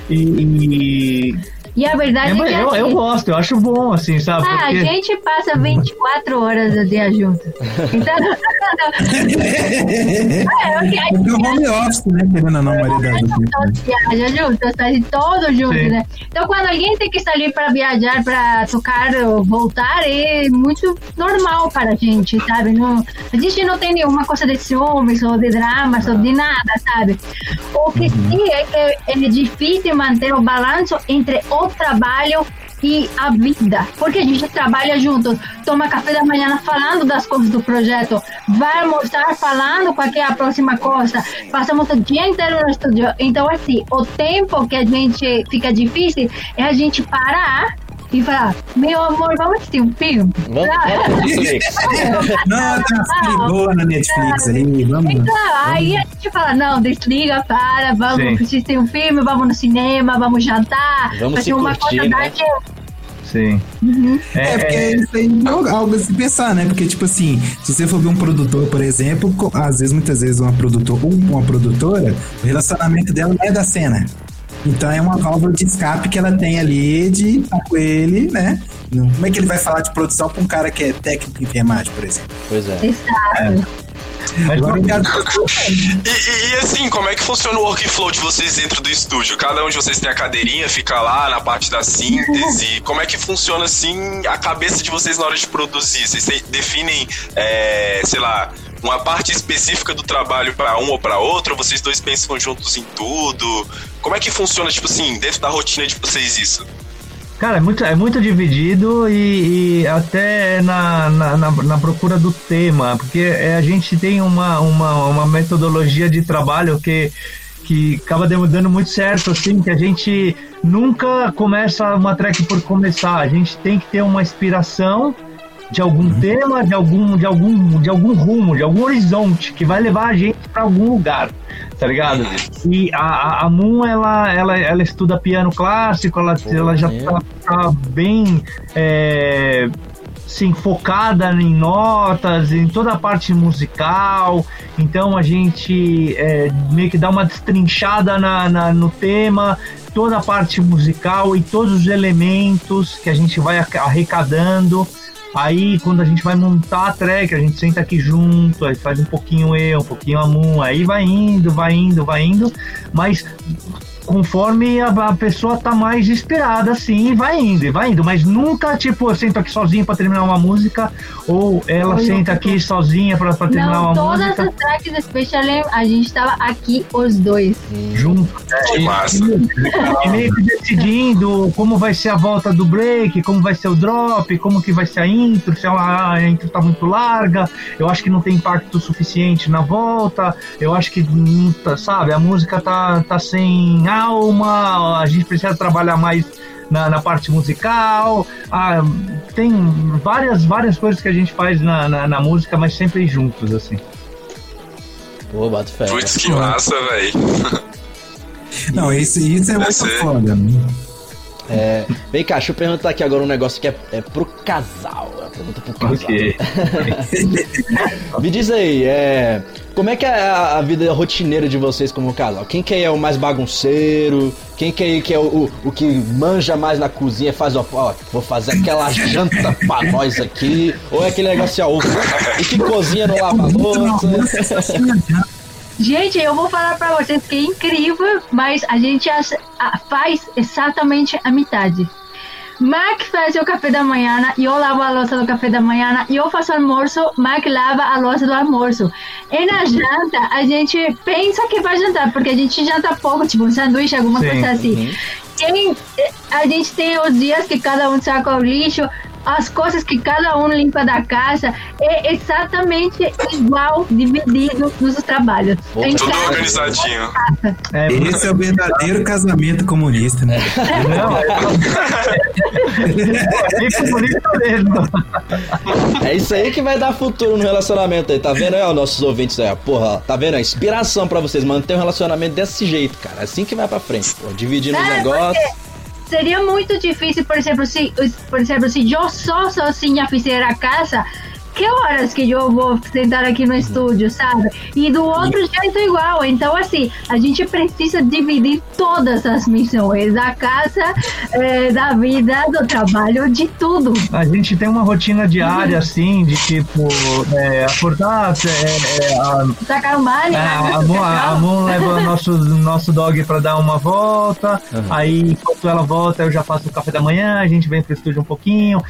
E, E a e verdade é, que eu, eu assim, gosto, eu acho bom, assim, sabe? ah, a Porque- gente passa 24 horas a dia junto. Então, é, ok, a Porque o home office, né? Querendo ou não, a das vezes. todos viajam juntos, todos juntos, Sim. né? Então, quando alguém tem que sair para viajar, para tocar ou voltar, é muito normal para a gente, sabe? Não, a gente não tem nenhuma coisa de ciúmes ou de dramas ou de nada, sabe? O que sim é que é difícil manter o balanço entre o trabalho e a vida, porque a gente trabalha juntos, toma café da manhã falando das coisas do projeto, vai almoçar falando qual é a próxima coisa, passamos o dia inteiro no estúdio. Então, assim, o tempo que a gente fica difícil é a gente parar e falar: Meu amor, vamos assistir um filme? Vamos, Netflix. Não, tem uma série boa na Netflix aí, vamos. Então, aí a gente fala, não, desliga, para, vamos Sim. assistir um filme, vamos no cinema, vamos jantar, Vamos fazer uma curtir, coisa né? da. Sim. É, porque isso aí é algo a se pensar, né? Porque, tipo assim, se você for ver um produtor, por exemplo, às vezes, muitas vezes, uma produtora ou uma produtora, o relacionamento dela não é da cena. Então é uma válvula de escape que ela tem ali de estar com ele, né? Como é que ele vai falar de produção com um cara que é técnico em enfermagem, por exemplo? Pois é. Exato. Mas Agora, vamos- E, e- e assim, como é que funciona o workflow de vocês dentro do estúdio? Cada um de vocês tem a cadeirinha, fica lá na parte da síntese. Como é que funciona assim a cabeça de vocês na hora de produzir? Vocês definem, é, sei lá, uma parte específica do trabalho pra um ou pra outro? Ou vocês dois pensam juntos em tudo? Como é que funciona, tipo assim, dentro da rotina de vocês isso? Cara, é muito, é muito dividido e, e até na, na, na, na procura do tema, porque é, a gente tem uma, uma, uma metodologia de trabalho que, que acaba dando muito certo, assim, que a gente nunca começa uma track por começar, a gente tem que ter uma inspiração de algum tema, de algum, de algum, de algum rumo, de algum horizonte que vai levar a gente para algum lugar, tá ligado? E a, a, Moon, ela, ela, ela estuda piano clássico, ela, ela já tá, tá bem é, assim, focada em notas, em toda a parte musical. Então a gente é, meio que dá uma destrinchada na, na- no tema, toda a parte musical e todos os elementos que a gente vai arrecadando. Aí, quando a gente vai montar a track, a gente senta aqui junto, aí faz um pouquinho eu, um pouquinho a Moon, aí vai indo, vai indo, vai indo, mas conforme a, a pessoa tá mais inspirada, assim, e vai indo, e vai indo. Mas nunca, tipo, eu sento aqui sozinho pra terminar uma música, ou ela Olha, senta aqui sozinha pra, pra terminar Não, uma todas música. as tracks do Special M, a gente tava aqui os dois. Junto. Que massa. E meio que decidindo como vai ser a volta do break, como vai ser o drop, como que vai ser a intro, se a, a intro tá muito larga, eu acho que não tem impacto suficiente na volta, eu acho que, não tá- sabe, a música tá, tá sem alma, a gente precisa trabalhar mais na, na parte musical, ah, tem várias, várias coisas que a gente faz na, na, na música, mas sempre juntos, assim. Pô, bato fé. Putz, que massa, velho. Não, isso, isso é muito ser. foda. É, vem cá, deixa eu perguntar aqui agora um negócio que é, é pro casal. É pergunta pro casal. Ok. Me diz aí, é, como é que é a, a vida rotineira de vocês como casal? Quem que é o mais bagunceiro? Quem que é, que é o, o, o que manja mais na cozinha, faz ó, ó, vou fazer aquela janta pra nós aqui? Ou é aquele negócio ó, o, o que cozinha no lava-louça? Gente, eu vou falar pra vocês que é incrível, mas a gente faz exatamente a metade. Mac faz o café da manhã, eu lavo a louça do café da manhã, eu faço almoço, Mac lava a louça do almoço. E na janta, a gente pensa que vai jantar, porque a gente janta pouco, tipo um sanduíche, alguma Sim, coisa assim. Tem- a gente tem os dias que cada um saca o lixo, as coisas que cada um limpa da casa, é exatamente igual, dividido nos trabalhos. Pô, Em Tudo casa, organizadinho. É, Esse é o verdadeiro casamento comunista, né? não, é, é comunista mesmo. É isso aí que vai dar futuro no relacionamento aí, tá vendo aí, ó, nossos ouvintes aí, ó, porra, tá vendo? A inspiração pra vocês manter um relacionamento desse jeito, cara, assim que vai pra frente, pô, dividindo os É, negócios. Seria muito difícil, por exemplo, se, por exemplo, se eu só sozinha fizer a casa, que horas que eu vou sentar aqui no estúdio, sabe? E do outro jeito igual. Então, assim, a gente precisa dividir todas as missões da casa, eh, da vida, do trabalho, de tudo. A gente tem uma rotina diária, assim, de tipo, é, acordar, é, é, a, Sacar o mar, É, a, a, leva o nosso, nosso dog pra dar uma volta. Aí, enquanto ela volta, eu já faço o café da manhã. A gente vem pro estúdio um pouquinho,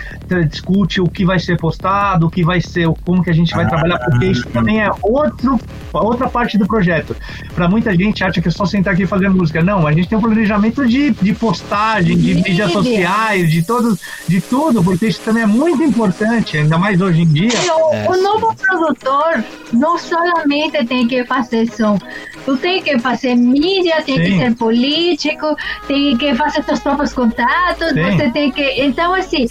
discute o que vai ser postado, o que vai ser, o- como que a gente vai trabalhar, porque isso também é outro, outra parte do projeto. Pra muita gente acha que é só sentar aqui e fazer música. Não, a gente tem um planejamento de, de postagem, de Mídia. mídias sociais, de, todos, de tudo, porque isso também é muito importante, ainda mais hoje em dia. O, o novo produtor não solamente tem que fazer som, tu tem que fazer mídia, tem que Sim. ser político, tem que fazer seus próprios contatos, Sim. você tem que. Então, assim,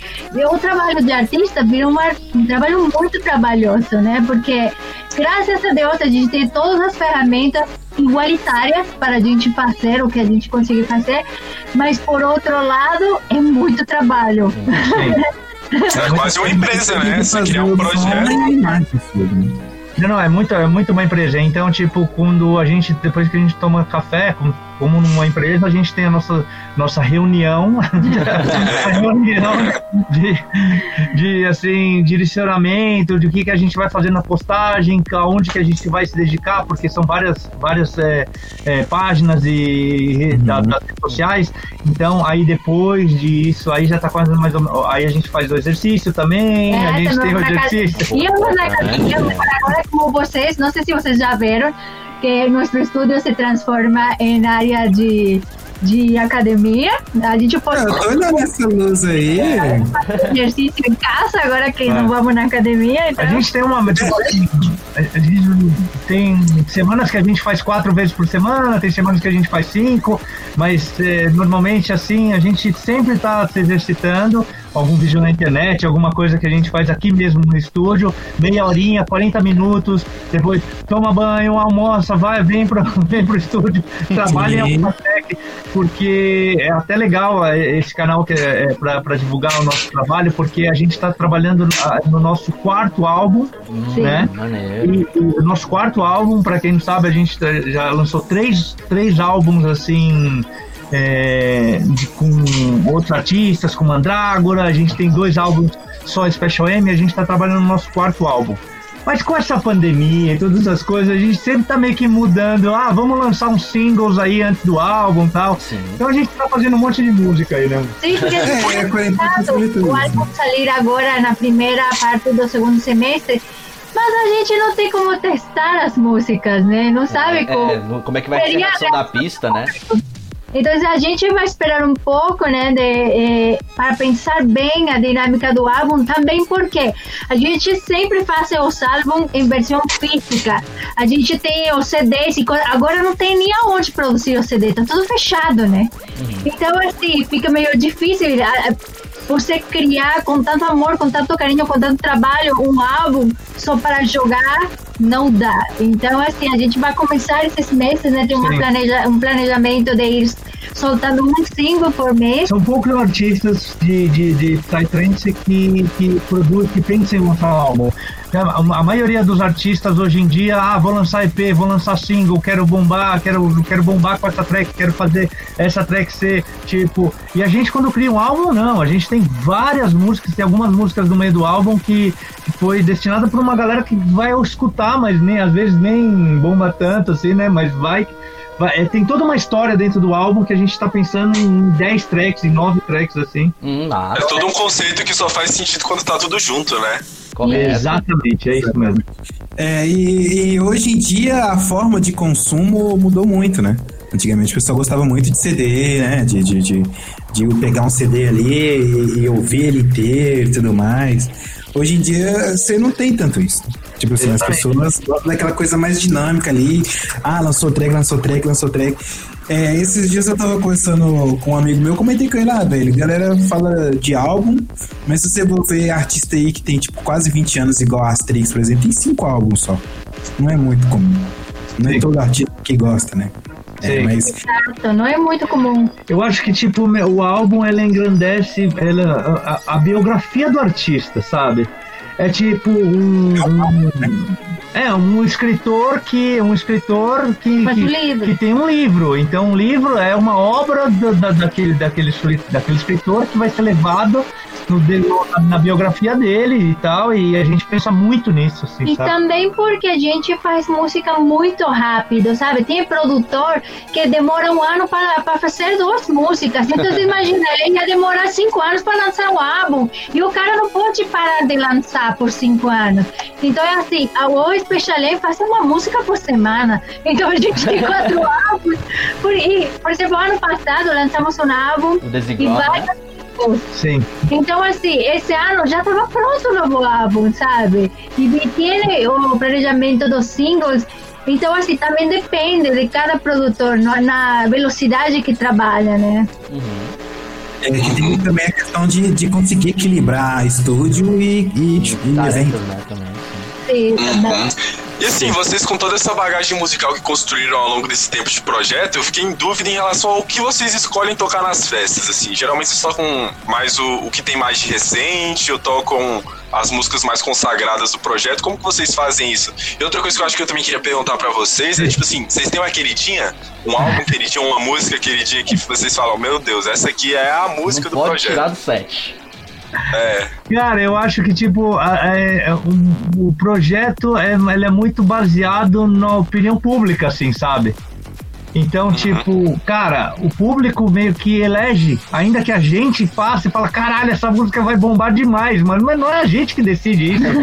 o trabalho de artista vira uma- um trabalho muito trabalhoso, né? Porque, graças a Deus, a gente tem todas as ferramentas igualitárias para a gente fazer o que a gente conseguir fazer, mas por outro lado, é muito trabalho. É quase uma empresa, né? Você criar um projeto. Não, não, é muito, é muito uma empresa. Então, tipo, quando a gente, depois que a gente toma café, como numa empresa, a gente tem a nossa, nossa reunião, a reunião de, de, assim, direcionamento, de o que, que a gente vai fazer na postagem, aonde que a gente vai se dedicar, porque são várias, várias é, é, páginas e da- das redes sociais. Então, aí depois disso, aí já tá quase mais ou menos, aí a gente faz o exercício também, a gente tem o exercício. E eu vou na agora como vocês, não sei se vocês já viram, que nosso estúdio se transforma em área de, de academia. A gente pode tô olhando essa luz aí. exercício em casa, agora que não vamos na academia. Então, A gente tem uma. Tipo, assim, a gente tem semanas que a gente faz quatro vezes por semana, tem semanas que a gente faz cinco, mas eh, normalmente assim a gente sempre está se exercitando. Algum vídeo na internet, alguma coisa que a gente faz aqui mesmo no estúdio, meia horinha, 40 minutos, depois toma banho, almoça, vai, vem pro, vem pro estúdio, trabalha em alguma tech, porque é até legal eh, esse canal que é, para divulgar o nosso trabalho, porque a gente está trabalhando no nosso quarto álbum, Sim. né? E, e o nosso quarto álbum, para quem não sabe, a gente tá- já lançou três, três álbuns assim. É, de- com outros artistas, com Mandrágora, a gente tem dois álbuns só Special M, a gente está trabalhando no nosso quarto álbum. Mas com essa pandemia e todas essas coisas, a gente sempre tá meio que mudando. Ah, vamos lançar uns singles aí antes do álbum e tal. Sim. Então a gente tá fazendo um monte de música aí, né? Sim, porque É, é 40 o álbum sair agora na primeira parte do segundo semestre, mas a gente não tem como testar as músicas, né? Não sabe como. É, no- como é que vai ser a da pista, né? Então a gente vai esperar um pouco, né, de, eh, para pensar bem a dinâmica do álbum, também porque a gente sempre faz os álbuns em versão física. A gente tem os CDs e agora não tem nem aonde produzir o CD, tá tudo fechado, né? Então assim, fica meio difícil você criar com tanto amor, com tanto carinho, com tanto trabalho um álbum só para jogar não dá. Então, assim, a gente vai começar esses meses, né? Tem planeja, um planejamento de ir soltando um single por mês. São poucos artistas de, de, de Psytrance que, que produzem, que pensam em lançar álbum. A, a maioria dos artistas hoje em dia, ah, vou lançar EP, vou lançar single, quero bombar, quero, quero bombar com essa track, quero fazer essa track ser tipo. E a gente, quando cria um álbum, não. A gente tem várias músicas, tem algumas músicas no meio do álbum que, que foi destinada para uma galera que vai escutar, mas nem às vezes nem bomba tanto assim, né? Mas vai. vai- é, tem toda uma história dentro do álbum que a gente tá pensando em 10 tracks, em 9 tracks, assim. Hum. É todo um conceito que só faz sentido quando tá tudo junto, né? Correto. Exatamente, é isso mesmo. É, e, e hoje em dia a forma de consumo mudou muito, né? Antigamente o pessoal gostava muito de CD, né? De, de, de, de pegar um CD ali e, e ouvir ele inteiro e tudo mais. Hoje em dia você não tem tanto isso. Tipo assim, as pessoas gostam daquela coisa mais dinâmica ali. Ah, lançou track, lançou track, lançou track. É, esses dias eu tava conversando com um amigo meu, comentei com ele, ah, velho, a galera fala de álbum, mas se você for ver artista aí que tem, tipo, quase 20 anos, igual a Asterix, por exemplo, tem cinco álbuns só. Não é muito comum. Não é todo artista que gosta, né? É, Sim. mas Exato, não é muito comum. Eu acho que, tipo, o álbum, ele engrandece ela, a, a biografia do artista, sabe? É tipo um... um- é, um escritor que... Um escritor que... Que- um que tem um livro. Então, um livro é uma obra da, da- daquele, daquele, daquele escritor que vai ser levado no, de- na biografia dele e tal. E a gente pensa muito nisso, assim, E sabe? também porque a gente faz música muito rápido, sabe? Tem produtor que demora um ano para, fazer duas músicas. Então, imagina, ele ia demorar cinco anos para lançar um álbum. E o cara não pode parar de lançar por cinco anos. Então, é assim, a O Special E faz uma música por semana. Então, a gente tem quatro álbuns. Por, e, por exemplo, ano passado lançamos um álbum O e Designado, né? Singles. Sim. Então, assim, esse ano já estava pronto o novo álbum, sabe? E tem o planejamento dos singles. Então, assim, também depende de cada produtor, no- na velocidade que trabalha, né? é, que tem também a questão de, de conseguir equilibrar estúdio e, e, e evento. Tarefas, né, também. sim. Sim, também. Uhum. E assim, vocês com toda essa bagagem musical que construíram ao longo desse tempo de projeto, eu fiquei em dúvida em relação ao que vocês escolhem tocar nas festas, assim. Geralmente vocês tocam mais o, o que tem mais de recente, ou tocam as músicas mais consagradas do projeto. Como que vocês fazem isso? E outra coisa que eu acho que eu também queria perguntar pra vocês é, tipo assim, vocês têm uma queridinha? Um álbum queridinho, uma música queridinha que vocês falam, meu Deus, essa aqui é a música Não do pode projeto. tirar do set. É. Cara, eu acho que tipo é, o, o projeto é, ele é muito baseado na opinião pública, assim, sabe? Então, tipo, cara, o público meio que elege, ainda que a gente faça e fala, caralho, essa música vai bombar demais, mas, mas não é a gente que decide isso.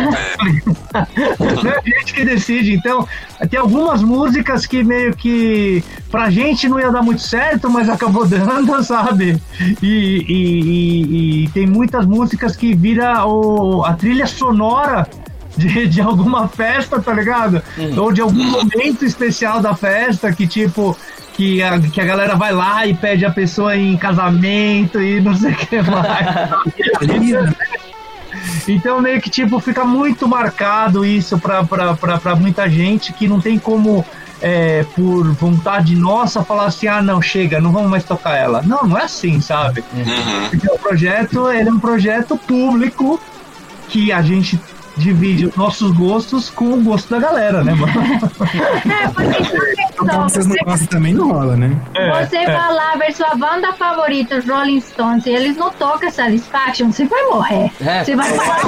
não é a gente que decide. Então, tem algumas músicas que meio que pra gente não ia dar muito certo, mas acabou dando, sabe? E, e- e- e tem muitas músicas que vira o, a trilha sonora de, de alguma festa, tá ligado? Ou de algum momento especial da festa que, tipo, que a, que a galera vai lá e pede a pessoa em casamento e não sei o que mais. Então meio que tipo fica muito marcado isso pra, pra, pra, pra muita gente que não tem como é, por vontade nossa falar assim, ah não, chega, não vamos mais tocar ela. Não, não é assim, sabe? Uhum. Porque o projeto ele é um projeto público que a gente divide os nossos gostos com o gosto da galera, né, mano? É, porque sabe, tocar o que vocês não gostam também não rola, né? É, Você é. vai lá ver sua banda favorita, os Rolling Stones, e eles não tocam Satisfaction, você vai morrer. É. Você vai falar.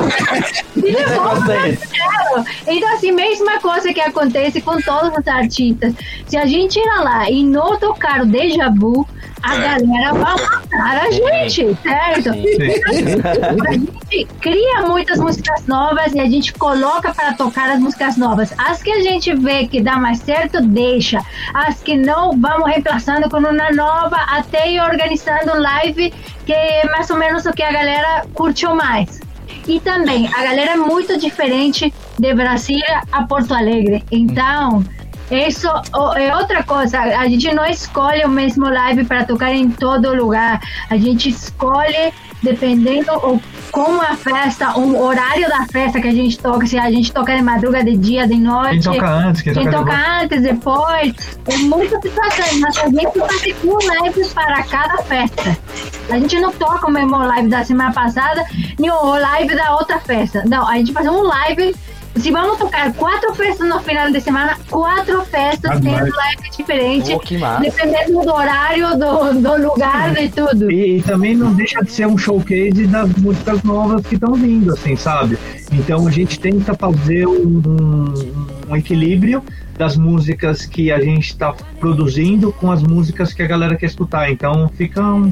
Então, assim, mesma coisa que acontece com todos os artistas. Se a gente ir lá e não tocar o Deja Vu, a galera vai matar a gente, certo? A gente cria muitas músicas novas e a gente coloca para tocar as músicas novas. As que a gente vê que dá mais certo, deixa. As que não, vamos reemplaçando com uma nova até ir organizando live que é mais ou menos o que a galera curtiu mais. E também, a galera é muito diferente de Brasília a Porto Alegre. Então, isso é outra coisa. A gente não escolhe o mesmo live para tocar em todo lugar. A gente escolhe dependendo o, como a festa, o horário da festa que a gente toca. Se a gente toca de madruga, de dia, de noite. Quem toca antes, quem, Quem toca toca antes, depois, é muita situação, mas a gente faz um live para cada festa. A gente não toca o mesmo live da semana passada, nem o live da outra festa. Não, a gente faz um live. Se vamos tocar quatro festas no final de semana, quatro festas Ah, tendo mas- live diferente, Pô, que massa. dependendo do horário, do, do lugar, de tudo. E, e também não deixa de ser um showcase das músicas novas que estão vindo, assim, sabe? Então a gente tenta fazer um, um- um equilíbrio das músicas que a gente está produzindo com as músicas que a galera quer escutar. Então fica um,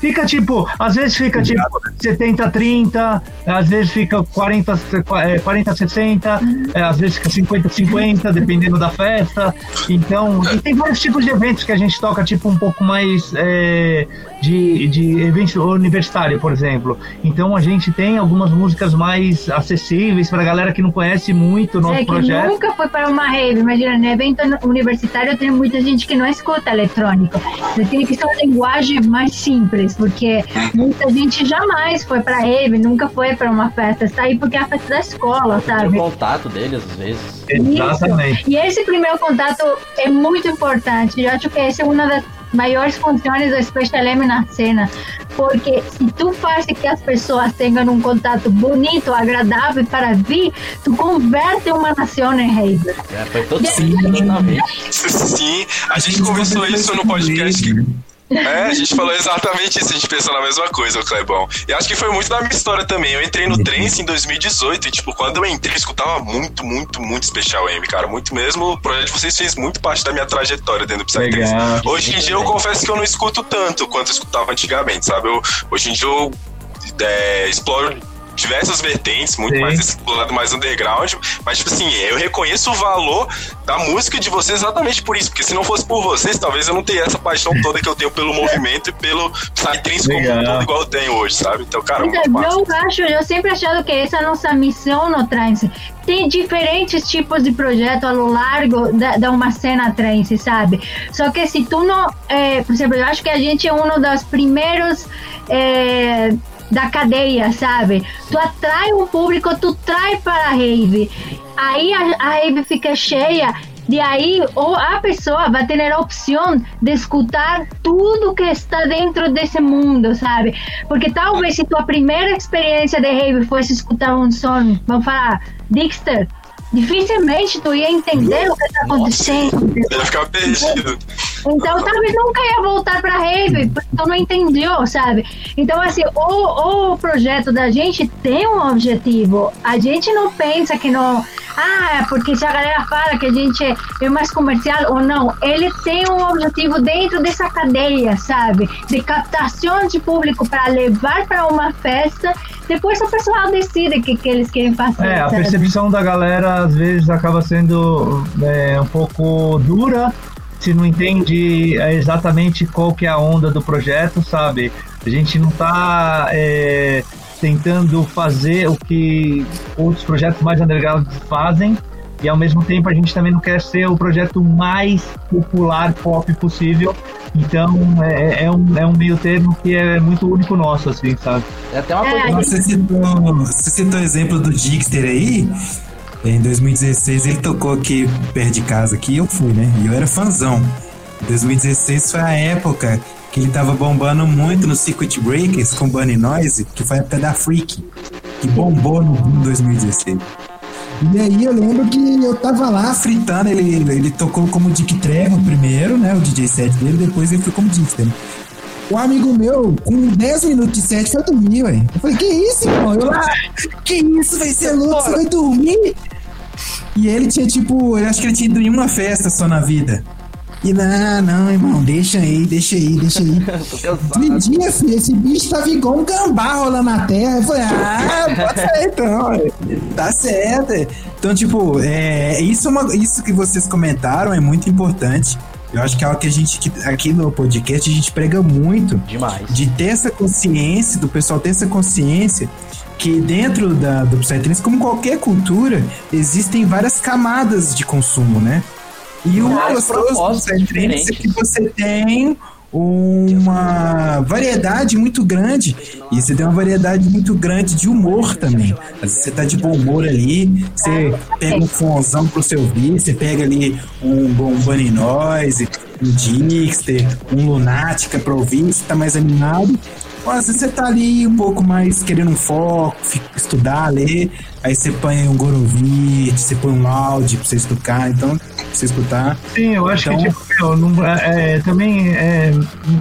fica tipo, às vezes fica tipo 70 30, às vezes fica 40 é, 40 60, é, às vezes fica 50 50, dependendo da festa. Então, e tem vários tipos de eventos que a gente toca tipo um pouco mais é, de, de evento universitário, por exemplo. Então a gente tem algumas músicas mais acessíveis para galera que não conhece muito o nosso É projeto. nunca foi para uma rave. Imagina, no evento universitário tem muita gente que não escuta eletrônico. Você tem que ser uma linguagem mais simples, porque muita gente jamais foi para rave, nunca foi para uma festa. Está aí porque é a festa da escola, Tem o sabe? contato deles, às vezes. Exatamente. E esse primeiro contato é muito importante. Eu acho que essa é uma das maiores funções do Special M na cena. Porque se tu faz que as pessoas tenham um contato bonito, agradável para vir, tu converte uma nação em rave. É, foi todo Sim. Sim, a gente conversou isso no podcast que. É, a gente falou exatamente isso, a gente pensou na mesma coisa, o Clebão. E acho que foi muito da minha história também. Eu entrei no Trance em 2018 e, tipo, quando eu entrei, eu escutava muito, muito, muito Special M, cara. Muito mesmo. O projeto de vocês fez muito parte da minha trajetória dentro do Psytrance. Hoje em dia eu confesso que eu não escuto tanto quanto eu escutava antigamente, sabe? Eu, hoje em dia eu é, exploro diversas vertentes, muito Sim. mais esse lado mais underground, mas tipo assim, eu reconheço o valor da música de vocês exatamente por isso, porque se não fosse por vocês, talvez eu não teria essa paixão toda que eu tenho pelo movimento e pelo Psytrance como um todo igual eu tenho hoje, sabe? Então, cara, Então, muito massa. eu acho, eu sempre achado que essa é a nossa missão no trance. Tem diferentes tipos de projeto ao largo da, da uma cena trance, sabe? Só que se tu não, é, por exemplo, eu acho que a gente é um dos primeiros é, da cadeia, sabe? Tu atrai um público, tu trai para a rave. Aí a, a rave fica cheia de aí ou a pessoa vai ter a opção de escutar tudo que está dentro desse mundo, sabe? Porque talvez se tua primeira experiência de rave fosse escutar um som, vamos falar, Dexter, dificilmente tu ia entender o que está acontecendo. Ia ficar perdido. Então talvez nunca ia voltar pra rave, tu não entendeu, sabe? Então, assim, o, o projeto da gente tem um objetivo. A gente não pensa que não. Ah, é porque se a galera fala que a gente é mais comercial ou não, ele tem um objetivo dentro dessa cadeia, sabe? De captação de público para levar para uma festa. Depois o pessoal decide o que, que eles querem fazer. É, a sabe? percepção da galera às vezes acaba sendo é, um pouco dura se não entende é, exatamente qual que é a onda do projeto, sabe? A gente não tá é, tentando fazer o que outros projetos mais underground fazem e ao mesmo tempo a gente também não quer ser o projeto mais popular pop possível. Então é, é um, é um meio termo que é muito único nosso, assim, sabe? É até uma É, coisa. Você citou, você citou o exemplo do Dixter aí. Em 2016 ele tocou aqui perto de casa aqui, eu fui, né? E eu era fãzão. 2016 foi a época que ele tava bombando muito no Circuit Breakers com Bunny Noise, que foi a época da Freak, que bombou no 2016. E aí eu lembro que eu tava lá fritando, ele, ele tocou como Dick Trevor primeiro, né? O DJ set dele, depois ele foi como Dick né? Um amigo meu, com 10 minutos de set, foi dormir, ué. Eu falei, que isso, irmão? Eu lá, que isso, vai ser louco, você vai dormir? E ele tinha, tipo, eu acho que ele tinha ido em uma festa só na vida. E não, não, irmão, deixa aí, deixa aí, deixa aí. De dia, filho, esse bicho tava igual um gambá rolando na terra. Eu falei, ah, bota aí então, tá certo. Então, tipo, é, isso, é uma, isso que vocês comentaram é muito importante. Eu acho que é algo que a gente, que aqui no podcast, a gente prega muito. Demais. De ter essa consciência, do pessoal ter essa consciência que dentro da, do Psytrance, como qualquer cultura, existem várias camadas de consumo, né? E o gostoso do Psytrance é que você tem uma variedade muito grande e você tem uma variedade muito grande de humor também. Às vezes você tá de bom humor ali, você pega um fonzão pro seu ouvir, você pega ali um, um Bunny Noise, um Dixter, um Lunática pra ouvir, você tá mais animado. Ou às vezes você tá ali um pouco mais querendo um foco, estudar, ler, aí você põe um Gorovitch, você põe um Loud pra você escutar, então, pra você escutar. Sim, eu acho Então- que, tipo, meu, não, é, é, também é,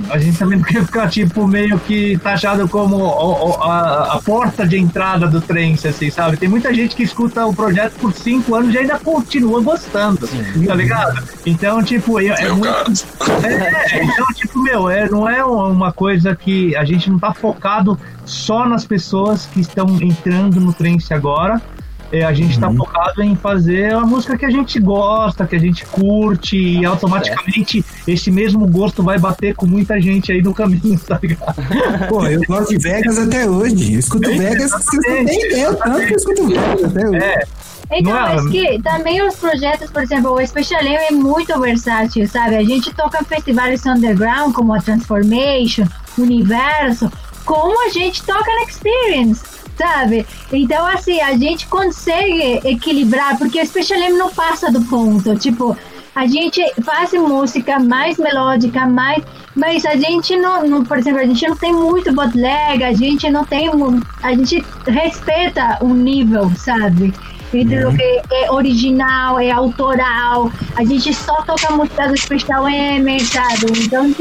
a gente também não quer ficar, tipo, meio que taxado como o- a, a porta de entrada do trem, assim, sabe? Tem muita gente que escuta o projeto por cinco anos e ainda continua gostando, tá ligado? Então, tipo, é, é muito é, então, tipo, meu, é, não é uma coisa que a gente não tá focado só nas pessoas que estão entrando no trance agora. É, a gente tá focado em fazer a música que a gente gosta, que a gente curte, e automaticamente esse mesmo gosto vai bater com muita gente aí no caminho, tá ligado? Pô, eu gosto de Vegas até hoje. Eu escuto É, Vegas, vocês não têm ideia, o tanto que eu escuto Vegas até hoje. É, Então, Não é- mas que também os projetos, por exemplo, o Special M é muito versátil, sabe? A gente toca festivais underground como a Transformation, Universo, como a gente toca na Experience, sabe? Então, assim, a gente consegue equilibrar, porque o Special M não passa do ponto, tipo, a gente faz música mais melódica, mais. Mas a gente não, não- por exemplo, a gente não tem muito bootleg, a gente não tem. A gente respeita o nível, sabe? Entre o que é original, é autoral. A gente só toca música do Special M, sabe? Então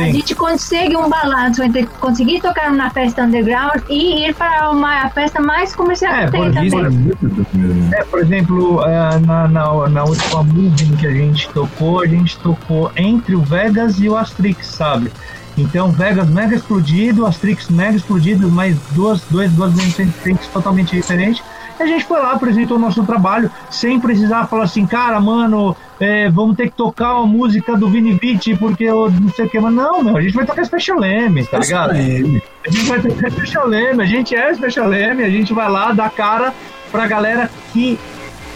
a sim. gente consegue um balanço entre conseguir tocar numa festa underground e ir para uma festa mais comercial É, que tem por também. isso- É, por exemplo, é, na, na, na última moving que a gente tocou, a gente tocou entre o Vegas e o Astrix, sabe? Então, Vegas mega explodido, Astrix mega explodido, mas duas, dois, duas vertentes totalmente diferentes. A gente foi lá, apresentou o nosso trabalho, sem precisar falar assim, cara, mano, é, vamos ter que tocar a música do Vini Vici, porque eu não sei o que, mas não, meu, a gente vai tocar Special M, tá ligado? A gente vai ter Special M, a gente é Special M, a gente vai lá dar cara pra galera que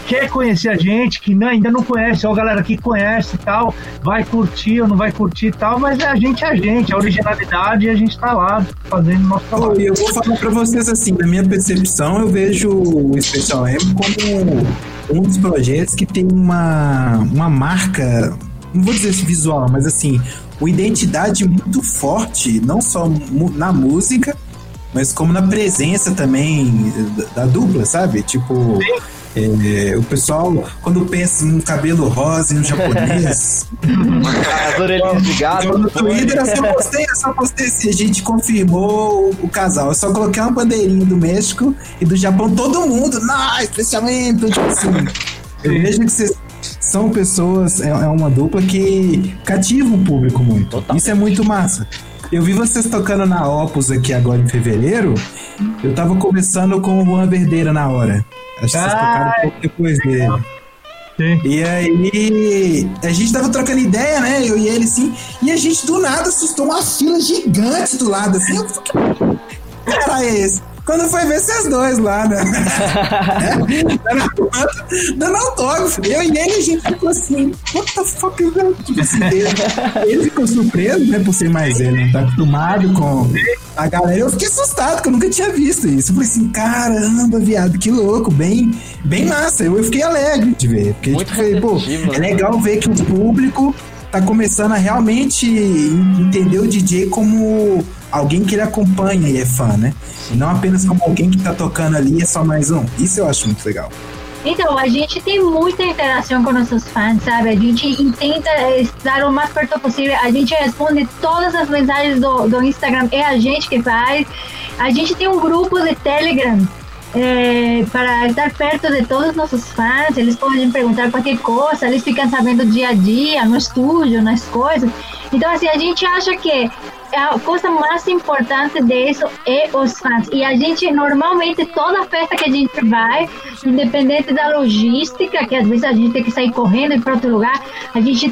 quer conhecer a gente, que não- ainda não conhece, ou a galera que conhece e tal, vai curtir ou não vai curtir e tal, mas é a gente é a gente, a originalidade e a gente tá lá fazendo nosso trabalho. e eu vou falar pra vocês assim, na minha percepção, eu vejo o Special M como um dos projetos que tem uma, uma marca, não vou dizer visual, mas assim, uma identidade muito forte, não só na música, mas como na presença também da, da dupla, sabe? Tipo, é, o pessoal, quando pensa num cabelo rosa e um japonês, As orelhinhas de gato. eu no Twitter eu só postei, eu só postei assim, a gente confirmou o, casal. Eu só coloquei uma bandeirinha do México e do Japão, todo mundo, não, especialmente, tipo assim. Eu vejo que vocês são pessoas, é, é uma dupla que cativa o público muito. Totalmente. Isso é muito massa. Eu vi vocês tocando na Opus aqui agora em fevereiro. Eu tava conversando com o Juan Verdeira na hora. Acho que vocês tocaram um pouco depois dele. Sim. E aí, a gente tava trocando ideia, né? Eu e ele, assim. E a gente do nada assustou uma fila gigante do lado, assim. Eu "Que cara é esse? Quando foi ver vocês dois lá, né? dando, autógrafo. Eu e ele, a gente ficou assim, what the fuck is that? Tipo ele, ficou surpreso, né? Por ser mais ele, não tá acostumado com a galera. Eu fiquei assustado, porque eu nunca tinha visto isso. Eu falei assim, caramba, viado, que louco, bem, bem massa. Eu, eu fiquei alegre de ver. Porque, Muito tipo, falei, pô, é né? legal ver que o público tá começando a realmente entender o DJ como alguém que ele acompanha e é fã, né? E não apenas como alguém que tá tocando ali é só mais um. Isso eu acho muito legal. Então, a gente tem muita interação com nossos fãs, sabe? A gente tenta estar o mais perto possível. A gente responde todas as mensagens do, do Instagram, é a gente que faz. A gente tem um grupo de Telegram é, para estar perto de todos os nossos fãs. Eles podem perguntar qualquer coisa, eles ficam sabendo dia a dia, no estúdio, nas coisas. Então, assim, a gente acha que a coisa mais importante disso é os fãs. E a gente, normalmente, toda festa que a gente vai, independente da logística, que às vezes a gente tem que sair correndo para outro lugar, a gente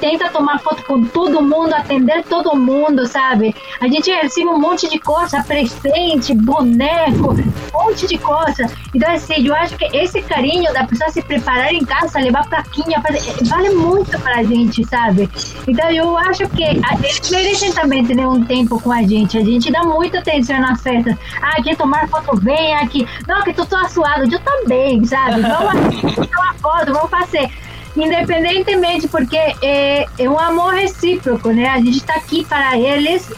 tenta tomar foto com todo mundo, atender todo mundo, sabe? A gente recebe um monte de coisa, presente, boneco, um monte de coisa. Então, assim, eu acho que esse carinho da pessoa se preparar em casa, levar plaquinha, fazer, vale muito pra gente, sabe? Então, eu acho que eles merecem também ter um tempo com a gente. A gente dá muita atenção nas festas. Ah, quer tomar foto? Vem aqui. Não, que tu tô suado. Eu também, sabe? Vamos uma foto, vamos fazer. Independentemente, porque é, é um amor recíproco, né? A gente tá aqui para eles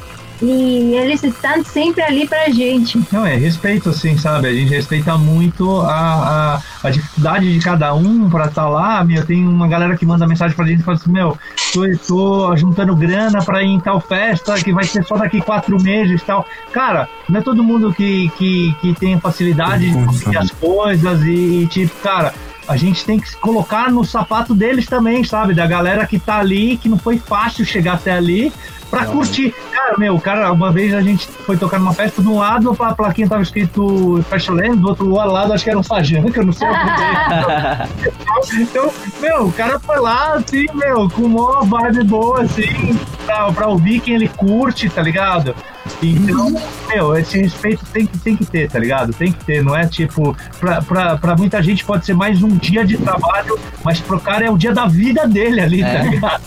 e eles estão sempre ali pra gente. Não, é respeito, assim, sabe? A gente respeita muito a, a, a dificuldade de cada um pra estar tá lá. Meu, tem uma galera que manda mensagem pra gente e fala assim: Meu, tô, tô juntando grana pra ir em tal festa que vai ser só daqui quatro meses e tal. Cara, não é todo mundo que, que, que tem facilidade de conseguir as coisas e, e, tipo, cara a gente tem que se colocar no sapato deles também, sabe? Da galera que tá ali, que não foi fácil chegar até ali, pra curtir. Cara, meu, cara, uma vez a gente foi tocar numa festa, de um lado a plaquinha tava escrito Fashland, do outro lado acho que era um Fajanca, não sei o que. então, meu, o cara foi lá, assim, meu, com uma vibe boa, assim, pra, pra ouvir quem ele curte, tá ligado? Então, meu, esse respeito tem que, tem que ter, tá ligado? Tem que ter, não é tipo, pra, pra, pra muita gente pode ser mais um dia de trabalho, mas pro cara é o dia da vida dele ali, tá é. tá ligado?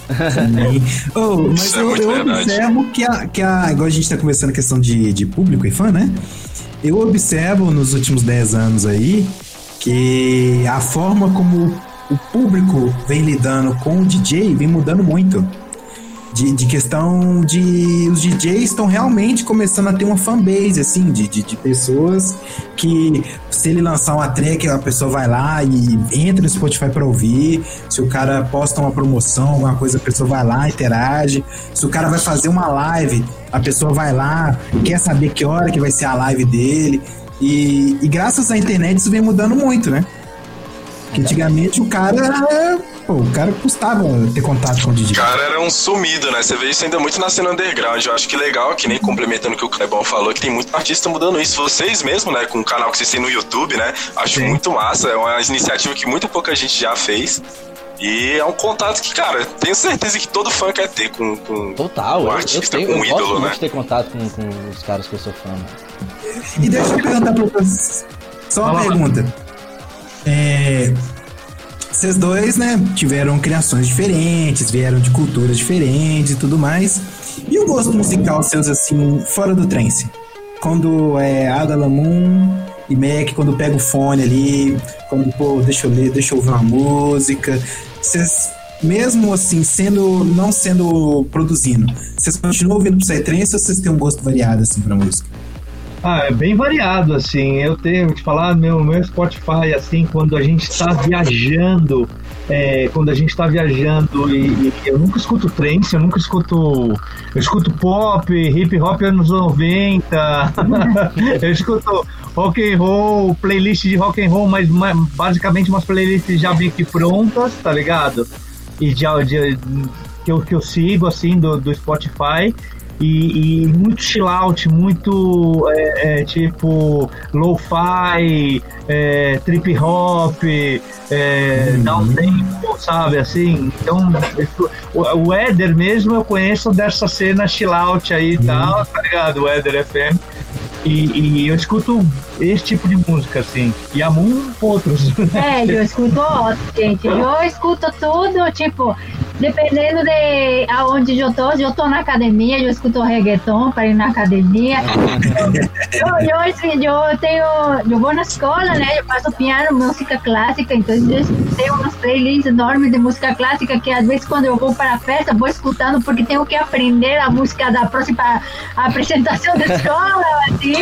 oh, mas eu, é eu observo que a, que a. Igual a gente tá conversando a questão de, de público e fã, né? Eu observo nos últimos 10 anos aí que a forma como o público vem lidando com o DJ vem mudando muito de, de questão de os DJs estão realmente começando a ter uma fanbase, assim, de, de, de, pessoas que se ele lançar uma track, a pessoa vai lá e entra no Spotify para ouvir. Se o cara posta uma promoção, alguma coisa, a pessoa vai lá, interage. Se o cara vai fazer uma live, a pessoa vai lá, quer saber que hora que vai ser a live dele. E, e graças à internet isso vem mudando muito, né? Que antigamente o cara Pô, o cara custava ter contato com o DJ. O cara era um sumido, né? Você vê isso ainda muito na cena underground. Eu acho que legal, que nem complementando o que o Clebão falou, que tem muito artista mudando isso. Vocês mesmo, né? Com o canal que vocês têm no YouTube, né? Acho Sim. muito massa. É uma iniciativa que muito pouca gente já fez. E é um contato que, cara, tenho certeza que todo fã quer ter com, com Total, um artista, eu, tenho, com um eu ídolo, né? ter contato com, com, os caras que eu sou fã. E deixa eu perguntar pra vocês. Só uma Fala, pergunta. É, vocês dois, né, tiveram criações diferentes, vieram de culturas diferentes e tudo mais. E o gosto musical seus, assim, fora do trance? Quando é Ada e Mac, quando pega o fone ali, quando, pô, deixa eu ler, deixa eu ouvir uma música. Vocês, mesmo assim, sendo, não sendo produzindo, vocês continuam ouvindo Psytrance ou vocês têm um gosto variado, assim, pra música? Ah, é bem variado, assim. Eu tenho que falar, meu, meu Spotify, assim, quando a gente está viajando, é, quando a gente está viajando e, e, eu nunca escuto trance, eu nunca escuto. Eu escuto pop, hip hop anos 90, eu escuto rock and roll, playlist de rock and roll, mas, mas basicamente umas playlists já bem que prontas, tá ligado? E já, de, que, eu, que eu sigo, assim, do, do Spotify e, e muito chill out, muito é, é, tipo lo-fi, é, trip hop, é, uhum. down tempo, sabe assim? Então, o, o Eder mesmo eu conheço dessa cena chill out aí e uhum. tal, tá ligado? O Eder FM. E, e, eu escuto esse tipo de música, assim. E a Moon, outros. É, eu escuto outros, gente. Eu escuto tudo, tipo, dependendo de aonde eu tô, eu tô na academia, eu escuto reggaeton para ir na academia. eu, eu, eu, tenho, eu vou na escola, né? Eu faço piano, música clássica, então eu tenho umas playlists enormes de música clássica que às vezes quando eu vou para a festa vou escutando porque tenho que aprender a música da próxima apresentação da escola, assim.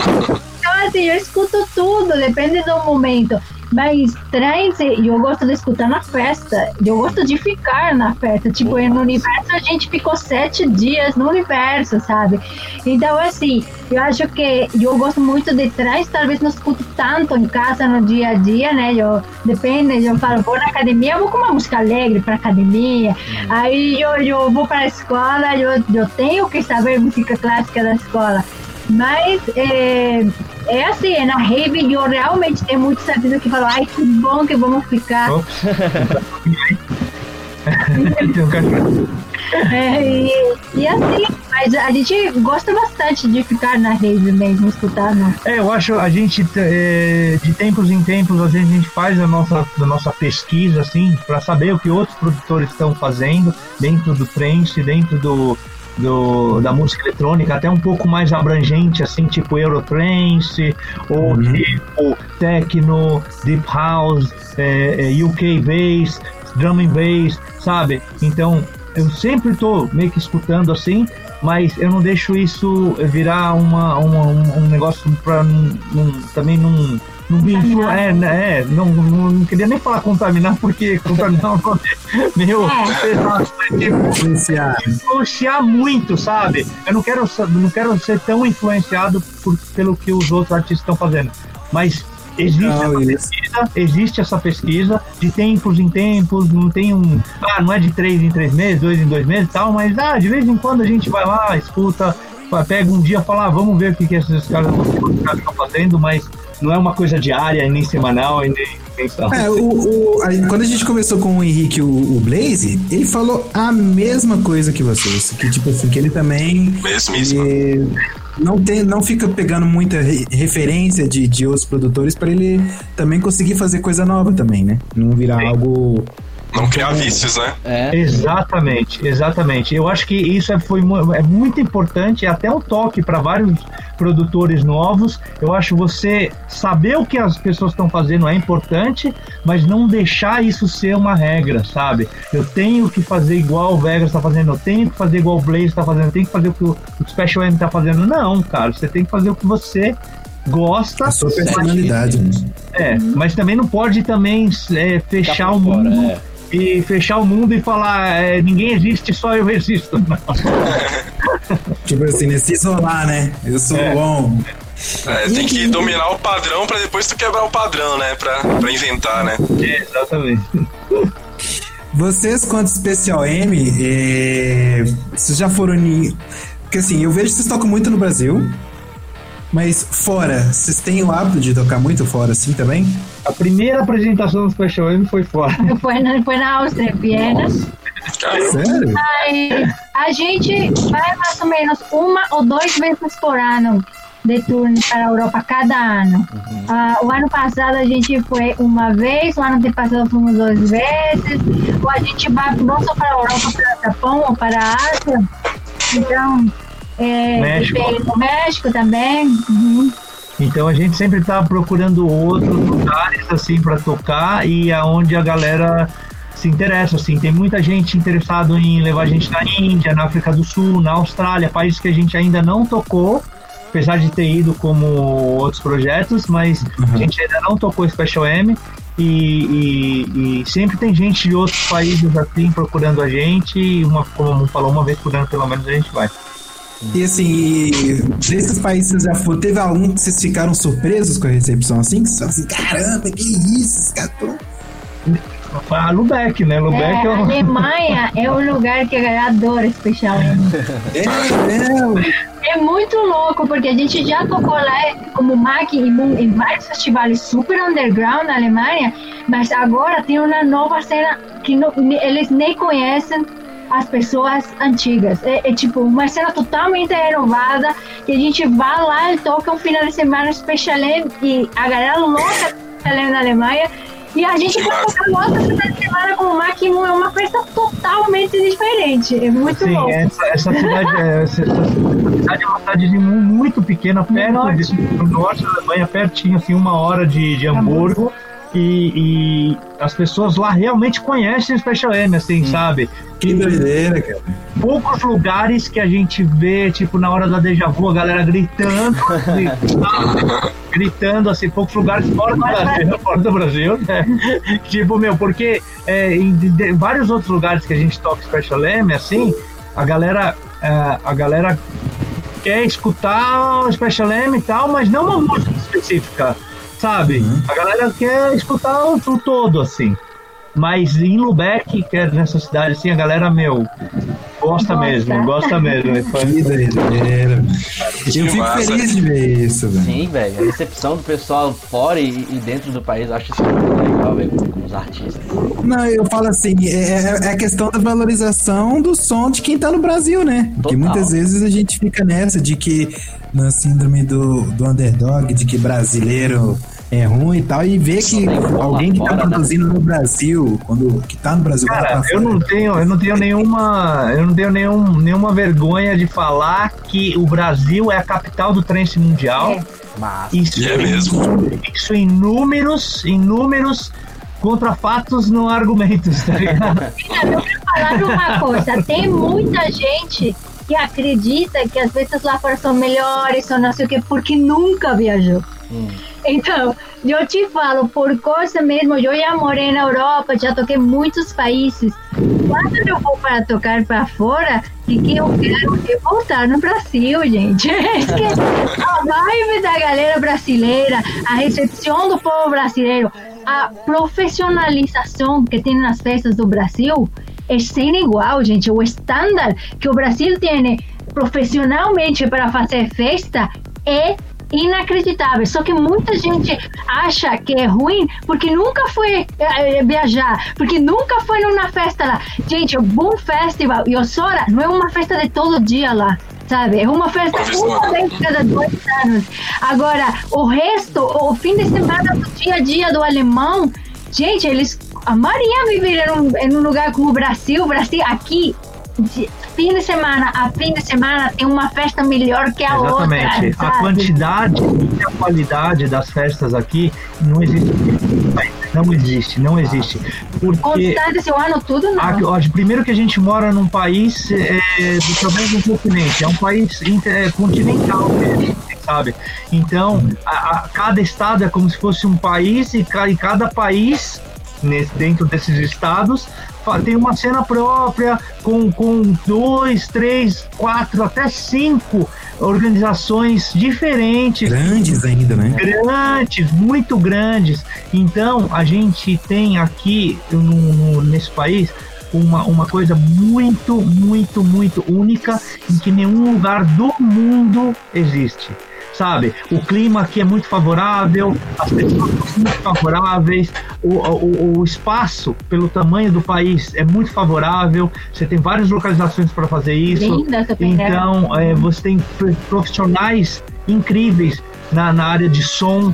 Então, assim, eu escuto tudo, depende do momento. Mas trance, eu gosto de escutar na festa. Eu gosto de ficar na festa. Tipo, no universo a gente ficou sete dias no universo, sabe? Então, assim, eu acho que eu gosto muito de trance. Talvez não escuto tanto em casa no dia a dia, né? Eu, depende, eu falo, vou na academia, eu vou com uma música alegre pra academia. Aí eu, eu vou para a escola, eu, eu tenho que saber música clássica da escola. Mas é, é assim, é na rave eu realmente tenho muitos amigos que falam, ai que bom que vamos ficar. Tem. É, e, e assim, mas a gente gosta bastante de ficar na rave mesmo, escutando. É, eu acho a gente é, de tempos em tempos às vezes a gente faz a nossa, a nossa pesquisa assim para saber o que outros produtores estão fazendo dentro do trance, dentro do, do da música eletrônica, até um pouco mais abrangente assim, tipo Eurotrance ou tipo techno, deep house, é, é, UK bass, drum and bass, sabe? Então eu sempre tô meio que escutando assim, mas eu não deixo isso virar uma, uma um, um negócio para também não não me influ- é, né, é não, não, não queria nem falar contaminar porque contaminar é um meio pesado, mas, tipo, Influenciar. influenciar muito, sabe? Eu não quero não quero ser tão influenciado por, pelo que os outros artistas estão fazendo, mas existe Não, essa pesquisa, existe essa pesquisa de tempos em tempos, não tem um, ah, não é de três em três meses, dois em dois meses, e tal, mas ah, de vez em quando a gente vai lá, escuta, pega um dia, e fala, ah, vamos ver o que que esses caras estão fazendo, mas não é uma coisa diária, nem semanal, e nem mensal. É, o, o- a- quando a gente começou com o Henrique, o, o Blaze, ele falou a mesma coisa que vocês. Que, tipo assim, que ele também. Mesmíssimo. ele não, tem, não fica pegando muita re- referência de, de outros produtores para ele também conseguir fazer coisa nova também, né? Não virar algo. Não criar vícios, né? É. Exatamente, exatamente. Eu acho que isso é, foi, é muito importante, é até um toque para vários produtores novos. Eu acho você saber o que as pessoas estão fazendo é importante, mas não deixar isso ser uma regra, sabe? Eu tenho que fazer igual o Vegas está fazendo, eu tenho que fazer igual o Blaze está fazendo, eu tenho que fazer o que o, Special M está fazendo. Não, cara, você tem que fazer o que você gosta. A sua personalidade. né? É, mas também não pode também é, fechar o por fora, mundo é. E fechar o mundo e falar é, ninguém existe, só eu existo. Tipo assim, né? Se isolar, né? Eu sou É. bom. É, tem que dominar o padrão pra depois tu quebrar o padrão, né? Pra, pra inventar, né? É, exatamente. Vocês, quanto Special M, é, vocês já foram em. Porque assim, eu vejo que vocês tocam muito no Brasil, mas fora, vocês têm o hábito de tocar muito fora assim também? A primeira apresentação do Special M foi fora. Foi na, foi na Áustria, Viena. Sério? Aí, a gente vai mais ou menos uma ou duas vezes por ano de turnê para a Europa cada ano. Ah, o ano passado a gente foi uma vez, o ano passado fomos duas vezes. Ou a gente vai não só para a Europa, para o Japão ou para a Ásia. Então, é, México. tem México também. Uhum. Então a gente sempre tá procurando outros lugares assim para tocar e aonde a galera se interessa assim. Tem muita gente interessado em levar a gente na Índia, na África do Sul, na Austrália, países que a gente ainda não tocou, apesar de ter ido como outros projetos, mas a gente ainda não tocou Special M. E, e- e sempre tem gente de outros países assim procurando a gente, e uma, como falou, uma vez por ano pelo menos a gente vai. E assim, desses países que vocês já foram, teve algum que vocês ficaram surpresos com a recepção assim? Que vocês falaram assim, caramba, que isso, cara tão... A Lubeck, né? Lubeck É, é, a um- Alemanha é um lugar que a galera adora especial. É, É muito louco, porque a gente já tocou lá como Mac em, vários festivais super underground na Alemanha, mas agora tem uma nova cena que não- eles nem conhecem as pessoas antigas. É, é tipo uma cena totalmente renovada, que a gente vai lá e toca um final de semana especial e a galera louca especial na Alemanha. E a gente vai tocar outra final de semana com o Mac em uma festa totalmente diferente. É muito Sim, louco. essa, essa cidade, é, essa, cidade é uma cidade mu- muito pequena, perto norte. de, no norte da Alemanha, pertinho, assim, uma hora de, de Hamburgo. E, e as pessoas lá realmente conhecem o Special M, assim, sabe? que doideira, cara. poucos lugares que a gente vê, tipo, na hora da déjà vu, a galera gritando, gritando, gritando, assim, poucos lugares fora do Brasil, fora do Brasil, né? Tipo, meu, porque é, em de- de- vários outros lugares que a gente toca Special M, assim, a galera, é, a galera quer escutar o Special M e tal, mas não uma música específica, sabe? A galera quer escutar o, o todo, assim. Mas em Lubeck, que é nessa cidade, assim, a galera, meu, gosta, Gosta. mesmo, gosta mesmo. Que doideira. Eu fico massa. feliz de ver isso, velho. Sim, velho. A recepção do pessoal fora e, e dentro do país, eu acho isso muito legal, velho, com, os artistas. Não, eu falo assim, é, é- é a questão da valorização do som de quem tá no Brasil, né? Porque Total. muitas vezes a gente fica nessa de que na síndrome do, do underdog, de que brasileiro é ruim e tal, e ver que alguém que tá né? produzindo no Brasil, quando que tá no Brasil, vai Cara, eu não tenho, eu não tenho nenhuma, eu não tenho nenhum, nenhuma vergonha de falar que o Brasil é a capital do trance mundial. É. Mas, Isso É mesmo. Isso em números, em números contra fatos, não argumentos, tá ligado? Eu quero falar uma coisa. Tem muita gente que acredita que as festas lá fora são melhores ou não sei o que, porque nunca viajou. Hum, Então, eu te falo, por coisa mesmo, eu já morei na Europa, já toquei muitos países. Quando eu vou para tocar para fora, o que, eu quero é voltar no Brasil, gente. É a vibe da galera brasileira, a recepção do povo brasileiro, a profissionalização que tem nas festas do Brasil é sem igual, gente. O estándar que o Brasil tem profissionalmente para fazer festa é inacreditável. Só que muita gente acha que é ruim porque nunca foi eh, viajar, porque nunca foi numa festa lá. Gente, o Boom Festival e o Sora não é uma festa de todo dia lá. Sabe? É uma festa uma vez cada dois anos. Agora, o resto, o fim de semana do dia a dia do alemão, gente, eles amariam viver em um, em um lugar como o Brasil. O Brasil aqui, fim de semana a fim de semana, tem uma festa melhor que a Exatamente. outra. A sabe? quantidade e a qualidade das festas aqui não existe. Não existe, não existe. Porque Constante esse ano todo, não. a- primeiro que a gente mora num país é, do tamanho do continente, é um país inter- é, continental mesmo, sabe? Então, a, a- cada estado é como se fosse um país e, ca- e cada país nesse- dentro desses estados tem uma cena própria com, com dois, três, quatro, até cinco organizações diferentes Grandes ainda, né? grandes, muito grandes. Então, a gente tem aqui no, no- nesse país uma, uma coisa muito, muito, muito única em que nenhum lugar do mundo existe. Sabe, o clima aqui é muito favorável, as pessoas são muito favoráveis, o, o, o espaço, pelo tamanho do país, é muito favorável. Você tem várias localizações para fazer isso. Linda essa peneira. Então, é, você tem pro- profissionais incríveis na, na área de som,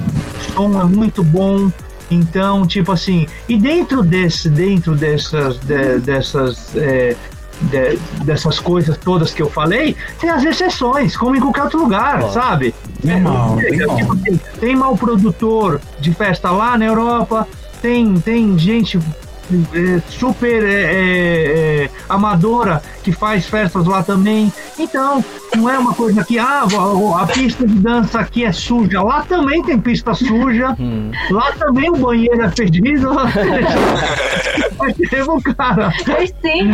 som é muito bom. Então, tipo assim, e dentro desse, dentro dessas, de- dessas, é, de- dessas coisas todas que eu falei, tem as exceções, como em qualquer outro lugar, sabe? Normal, É, normal. tipo assim, tem mau produtor de festa lá na Europa, tem, tem gente é, super é, é, é, amadora que faz festas lá também. Então, não é uma coisa que ah, a, a pista de dança aqui é suja. Lá também tem pista suja. hum, Lá também o banheiro é fedido. Mas teve um cara. Pois sim.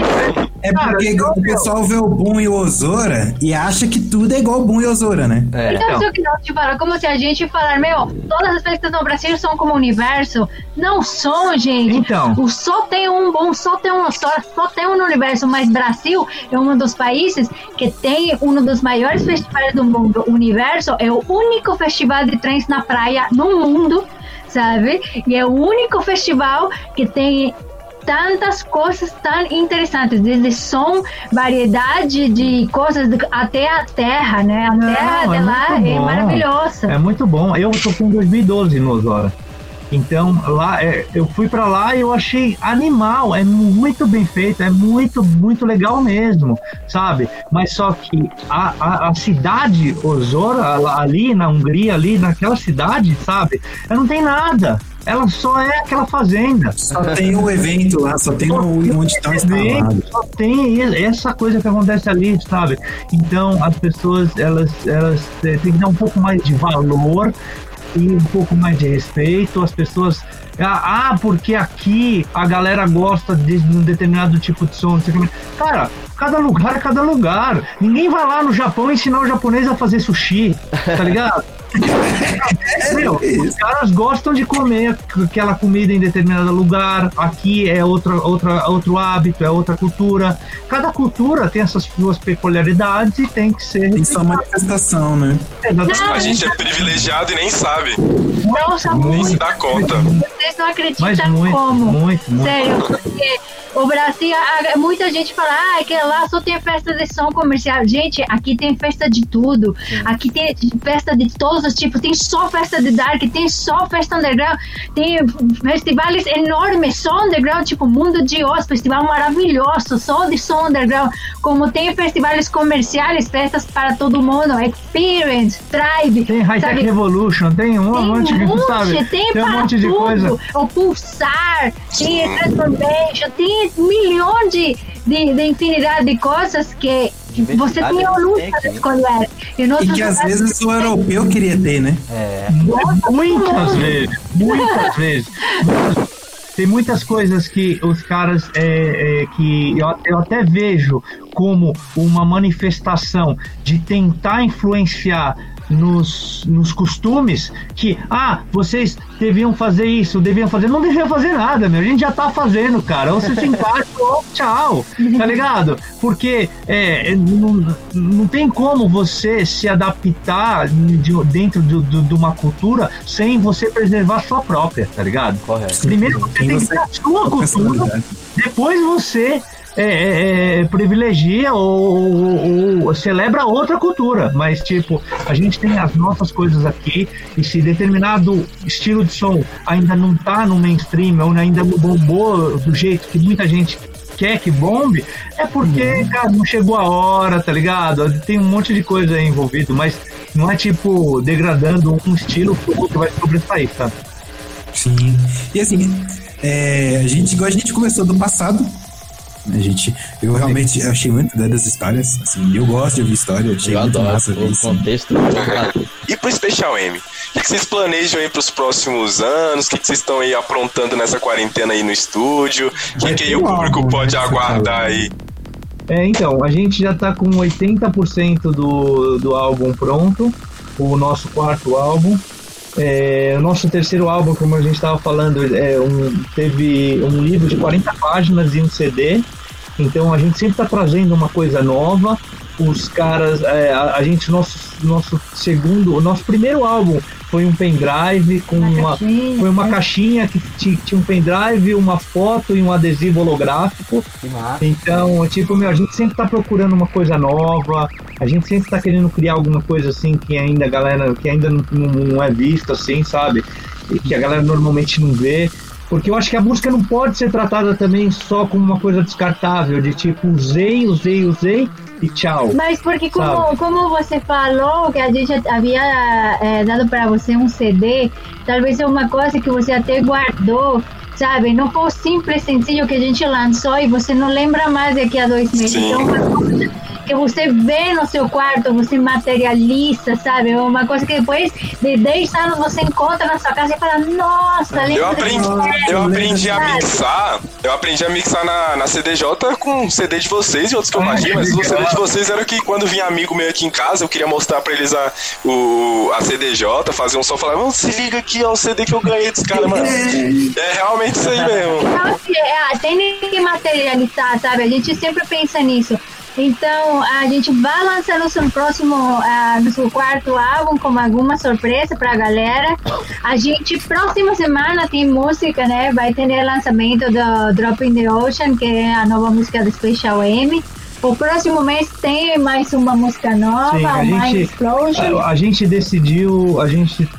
É Cara, porque então, o pessoal vê o Boom e o Osora e acha que tudo é igual o Boom e o Osora, né? é. Então, isso que nós te falar, como se a gente falar, meu, todas as festas no Brasil são como o universo. Não são, gente. Então. O só tem um bom, só tem um, só, só tem um no universo, mas Brasil é um dos países que tem um dos maiores festivais do mundo. O universo é o único festival de trens na praia no mundo, sabe? E é o único festival que tem tantas coisas tão interessantes, desde som, variedade de coisas, até a terra, né? A Não, terra é de lá é maravilhosa. É muito bom. Eu tô com 2012 no Osora. Então, lá, é, eu fui para lá e eu achei animal, é muito bem feito, é muito, muito legal mesmo, sabe? Mas só que a, a, a cidade Osora, ali na Hungria, ali naquela cidade, sabe? Ela não tem nada. Ela só é aquela fazenda. Só tem o evento lá, só tem o onde estão instalados. Só tem essa coisa que acontece ali, sabe? Então as pessoas elas, elas é, têm que dar um pouco mais de valor e um pouco mais de respeito. As pessoas. Ah, ah porque aqui a galera gosta de um determinado tipo de som. Cara, cada lugar é cada lugar. Ninguém vai lá no Japão ensinar o japonês a fazer sushi, tá ligado? Meu, os caras gostam de comer aquela comida em determinado lugar. Aqui é outra, outra, outro hábito, é outra cultura. Cada cultura tem essas suas peculiaridades e tem que ser. Tem sua manifestação, né? Não, a gente é privilegiado e nem sabe. Não, sabe nem se dá conta. Vocês não acreditam Mas muito, como. Muito, muito. Sério, porque o Brasil, muita gente fala, ah, que lá só tem festa de som comercial. Gente, aqui tem festa de tudo. Aqui tem festa de todos os tipos. Tem só festa de dark, tem só festa underground, tem festivais enormes, só underground, tipo Mundo de Oz, festival maravilhoso, só de som underground. Como tem festivais comerciais, festas para todo mundo, Experience, Tribe. Tem High Tech Revolution, tem um tem monte, um monte, sabe? Tem, tem um monte de tudo. coisa. O Pulsar, tem Transformation, tem milhões de, de, de infinidade de coisas que você tem a luta de escolher. E, e que às vezes o europeu queria ter, né? É. Muitas vezes. Muitas vezes. Tem muitas coisas que os caras é, é, que eu, eu até vejo como uma manifestação de tentar influenciar nos, nos costumes que, ah, vocês deviam fazer isso, deviam fazer. Não deviam fazer nada, meu. A gente já tá fazendo, cara. Ou você se encaixa ou tchau, tá ligado? Porque é, não, não tem como você se adaptar de, dentro de, de, de, uma cultura sem você preservar a sua própria, tá ligado? Correto. Primeiro você tem que ter a sua cultura, depois você é, é, é, privilegia ou, ou, ou, celebra outra cultura, mas tipo, a gente tem as nossas coisas aqui e se determinado estilo de som ainda não tá no mainstream ou ainda não bombou do jeito que muita gente quer que bombe, é porque, uhum. cara, não chegou a hora, tá ligado? Tem um monte de coisa aí envolvido, mas não é tipo degradando um estilo que vai sobressair, tá? Sim. E assim, é, a gente, igual a gente começou do passado, a gente, eu realmente achei muito das histórias. Assim, eu gosto de ouvir história. Achei eu muito adoro massa o isso. contexto. e pro Special M? O que vocês planejam aí pros próximos anos? O que vocês estão aí aprontando nessa quarentena aí no estúdio? O que, que aí o público álbum, pode né, aguardar aí? É, então, a gente já tá com 80% do, do álbum pronto, o nosso quarto álbum. É, o nosso terceiro álbum, como a gente estava falando, é um, teve um livro de 40 páginas e um CD. Então a gente sempre está trazendo uma coisa nova. Os caras, é, a, a, gente, nosso, nosso segundo, o nosso primeiro álbum foi um pendrive com uma, uma caixinha, foi uma caixinha que tinha um pendrive, uma foto e um adesivo holográfico. Então, tipo, meu, a gente sempre tá procurando uma coisa nova, a gente sempre tá querendo criar alguma coisa assim que ainda a galera, que ainda não, não é visto assim, sabe? E que a galera normalmente não vê. Porque eu acho que a música não pode ser tratada também só como uma coisa descartável, de tipo, usei, usei, usei e tchau. Mas porque como, como você falou que a gente havia é, dado para você um CD, talvez é uma coisa que você até guardou, sabe? Não foi o simples sencillo que a gente lançou e você não lembra mais daqui a dois meses. Sim. Então, uma coisa que você vê no seu quarto, você materializa, sabe? É uma coisa que depois de 10 anos você encontra na sua casa e fala, nossa, lembra eu aprendi, eu aprendi a mixar, eu aprendi a mixar na, na CDJ com CD de vocês e outros que eu baixei, mas o CD de vocês era que quando vinha amigo meu aqui em casa, eu queria mostrar pra eles a, o, a CDJ, fazer um som, falar, vamos se liga aqui, ó, o CD que eu ganhei dos caras, mano. É realmente isso aí mesmo. Não, é, tem que materializar, sabe? A gente sempre pensa nisso. Então, a gente vai lançar nosso próximo, uh, nosso quarto álbum com alguma surpresa para a galera. A gente, próxima semana, tem música, né? Vai ter lançamento do Drop in the Ocean, que é a nova música do Special M. O próximo mês tem mais uma música nova, Sim, a Mind gente, Explosion. A, a gente decidiu, a gente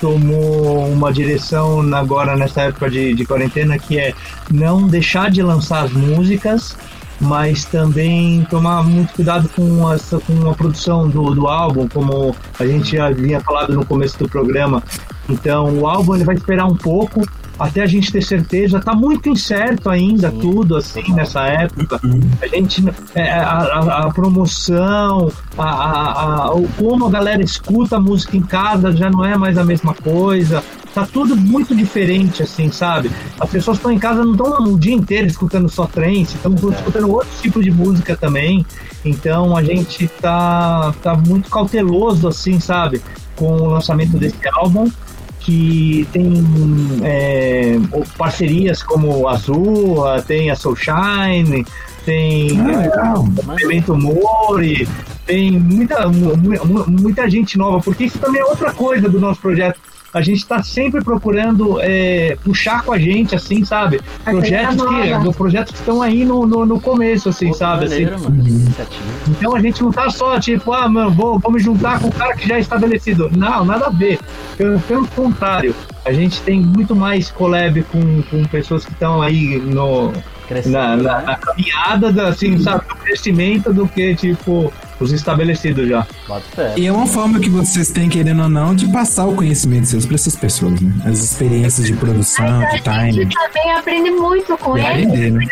tomou uma direção agora nessa época de, de quarentena que é não deixar de lançar as músicas, mas também tomar muito cuidado com, essa, com a produção do, do álbum, como a gente já vinha falado no começo do programa. Então, o álbum ele vai esperar um pouco até a gente ter certeza. Tá muito incerto ainda tudo assim nessa época. A gente é, a, a, a promoção, a, a, a, o como a galera escuta a música em casa já não é mais a mesma coisa. Tá tudo muito diferente, assim, sabe? As pessoas estão em casa, não estão o dia inteiro escutando só trance, estão escutando outro tipo de música também. Então a gente tá, tá muito cauteloso, assim, sabe? Com o lançamento desse álbum que tem é, parcerias como a Azul, tem a Soulshine, tem Ah, o Evento Mori, tem muita, mu- mu- muita gente nova, porque isso também é outra coisa do nosso projeto. A gente está sempre procurando é, puxar com a gente, assim, sabe? Projetos que, projetos que estão aí no, no, no começo, assim, Pô, sabe? Assim, maneiro, mano. Iniciativa. então a gente não tá só tipo, ah, mano, vou, vou me juntar com o cara que já é estabelecido. Não, nada a ver. Pelo, pelo contrário, a gente tem muito mais collab com, com pessoas que estão aí no, na, na, né? na caminhada, da, assim, sabe, do crescimento do que, tipo, os estabelecidos já. E é uma forma que vocês têm, querendo ou não, de passar o conhecimento seus para essas pessoas, né? As experiências de produção, de A timing. gente também aprende muito com E eles. aprender, né?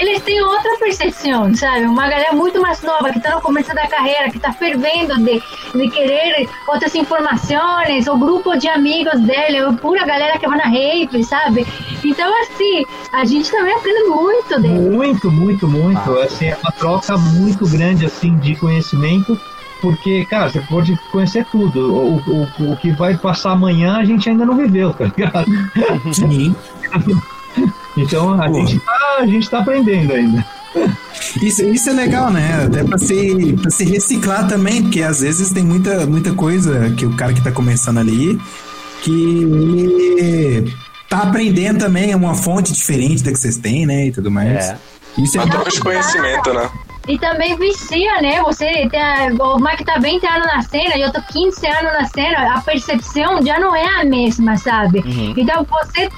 Eles têm outra percepção, sabe? Uma galera muito mais nova que está no começo da carreira, que está fervendo de, de querer outras informações, o grupo de amigos dele, ou pura galera que vai na rave, sabe? Então, assim, a gente também aprende muito deles. Muito, muito, muito. Assim, é uma troca muito grande, assim, de conhecimento. Porque, cara, você pode conhecer tudo. O, o, o que vai passar amanhã a gente ainda não viveu, tá ligado? Sim. Então a Pô. gente, tá, a gente tá aprendendo ainda. Isso, isso é legal, né? Até pra se, pra se reciclar também, porque às vezes tem muita, muita coisa que o cara que tá começando ali, que ele tá aprendendo também, é uma fonte diferente da que vocês têm, né? E tudo mais. É. Isso é Uma troca de conhecimento, né? E também vicia, né? Você tem a, o Mike tá 20 anos na cena, eu tô 15 anos na cena, a percepção já não é a mesma, sabe? Então você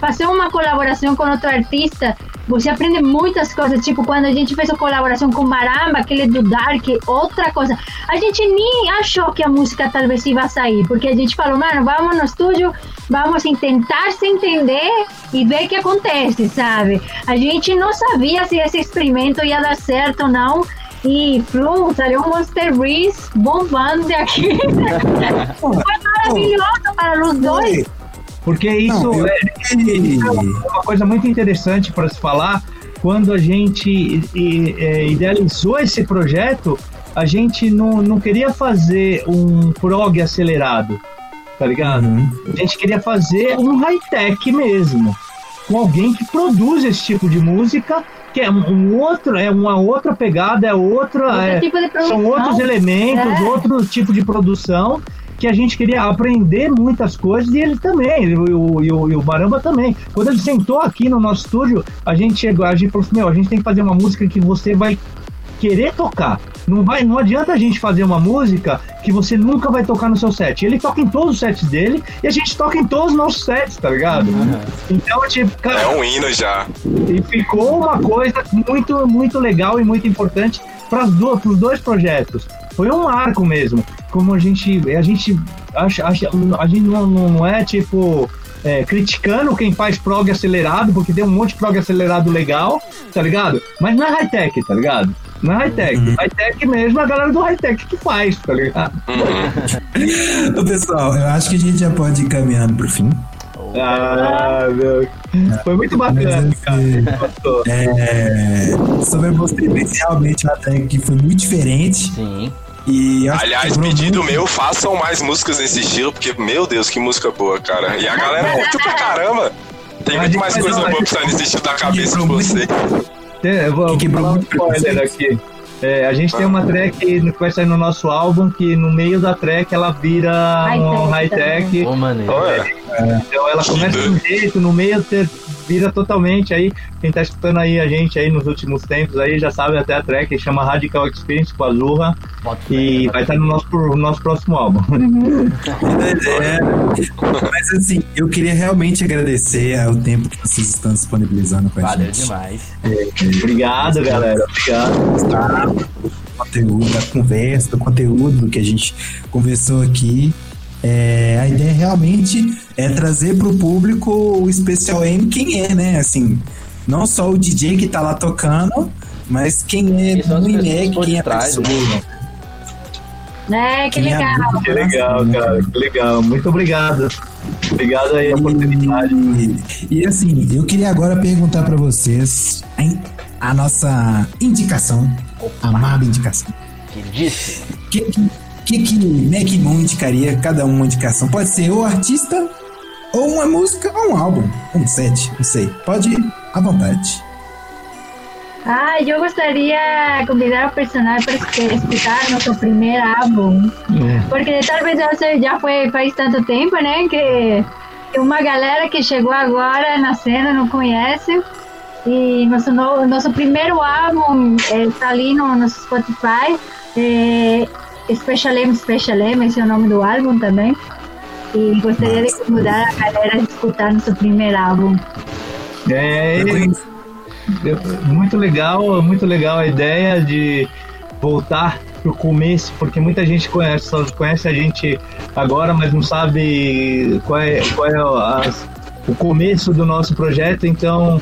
fazer uma colaboração com outro artista, você aprende muitas coisas, tipo quando a gente fez a colaboração com Maramba, aquele do Dark, outra coisa. A gente nem achou que a música talvez ia sair, porque a gente falou, mano, vamos no estúdio, vamos tentar se entender e ver o que acontece, sabe? A gente não sabia se esse experimento ia dar certo ou não. E plum, saiu um Monster Breeze bombando aqui. Foi maravilhoso para os dois. Porque isso Não, eu- é uma coisa muito interessante para se falar. Quando a gente é, idealizou esse projeto, a gente não, não queria fazer um prog acelerado, tá ligado? Uhum. A gente queria fazer um high-tech mesmo, com alguém que produz esse tipo de música, que é um outro, é uma outra pegada, é outra, Outro é, tipo são outros elementos, É. outro tipo de produção que a gente queria aprender muitas coisas e ele também, e o, e o, e o Baramba também. Quando ele sentou aqui no nosso estúdio, a gente chegou, a gente falou assim, meu, a gente tem que fazer uma música que você vai querer tocar. Não, vai, não adianta a gente fazer uma música que você nunca vai tocar no seu set. Ele toca em todos os sets dele e a gente toca em todos os nossos sets, tá ligado? Então, tipo, cara, É um hino já. e ficou uma coisa muito, muito legal e muito importante para os dois projetos. Foi um marco mesmo. Como a gente, a gente acha, acha a gente não, não, não é tipo é, criticando quem faz prog acelerado, porque tem um monte de prog acelerado legal, tá ligado? Mas não é high-tech, tá ligado? Não é high-tech. High-tech mesmo é a galera do high-tech que faz, tá ligado? Ô, pessoal, eu acho que a gente já pode ir caminhando pro fim. Ah, meu. Foi muito bacana, Gostou. É, sobre a Bass, realmente uma tag que foi muito diferente. Sim. E Aliás, pedido muito. meu, façam mais músicas nesse estilo, porque, meu Deus, que música boa, cara. E a galera curtiu pra caramba. Tem muito mais coisa boa pra sair nesse estilo da cabeça de vocês. É, eu vou, Que falar um spoiler aqui. É, a gente tem uma track que vai sair no nosso álbum que no meio da track ela vira um High-tech maneiro. Olha, Então ela começa de um jeito, no meio ter, vira totalmente aí. Quem tá escutando aí a gente aí nos últimos tempos aí já sabe até a track, chama Radical Experience com a Zurra. E vai estar no nosso, no nosso próximo álbum. É, mas assim, eu queria realmente agradecer ao tempo que vocês estão disponibilizando com a Valeu gente. demais. Obrigado, galera. Obrigado. Tá? Do conteúdo, da conversa, do conteúdo do que a gente conversou aqui. É, a ideia realmente é trazer para o público o Special M quem é, né? Assim, não só o DJ que tá lá tocando, mas quem é Quem pessoas Inek, por quem é trás, né? Né, que Quem é legal. Que legal, cara. Que legal. Muito obrigado. Obrigado aí a oportunidade. E, e assim, eu queria agora perguntar para vocês a, a nossa indicação, a amada indicação. Que disse. O que, que, que, que Mac Moon indicaria? Cada um uma indicação. Pode ser ou artista, ou uma música, ou um álbum, um set, não sei. Pode ir à vontade. Ah, eu gostaria de convidar o personal para escu- escutar nosso primeiro álbum. Porque talvez você já foi faz tanto tempo, né? Que, que uma galera que chegou agora na cena não conhece. E nosso, no- nosso primeiro álbum está ali no, no Spotify. É, Special M, Special M, esse é o nome do álbum também. E gostaria de convidar a galera a escutar nosso primeiro álbum. É, Eu- Muito legal, muito legal a ideia de voltar pro começo, porque muita gente conhece, só conhece a gente agora, mas não sabe qual é, qual é a- o começo do nosso projeto, então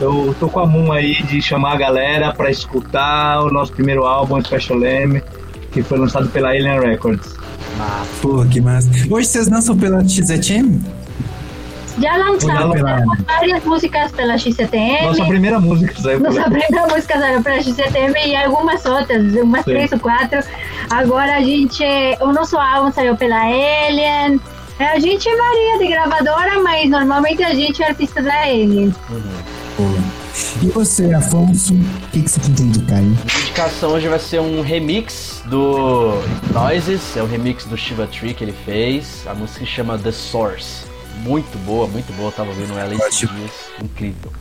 eu tô com a Moon aí de chamar a galera para escutar o nosso primeiro álbum, Special M, que foi lançado pela Alien Records. Pô, que massa. Hoje vocês dançam pela XZM? Já lançamos Pela- várias músicas pela XCTM. Nossa primeira música saiu Nossa pela- primeira música saiu pela XCTM e algumas outras, umas Sim. três ou quatro. Agora a gente. O nosso álbum saiu pela Alien. É, A gente varia de gravadora, mas normalmente a gente é artista da Alien. Pô. E você, Afonso, o que, que você tem que indicar aí? A indicação hoje vai ser um remix do Noises, é o remix do Shiva Tree que ele fez. A música se chama The Source. Muito boa, muito boa. Eu tava ouvindo ela esses Ótimo. dias. Incrível.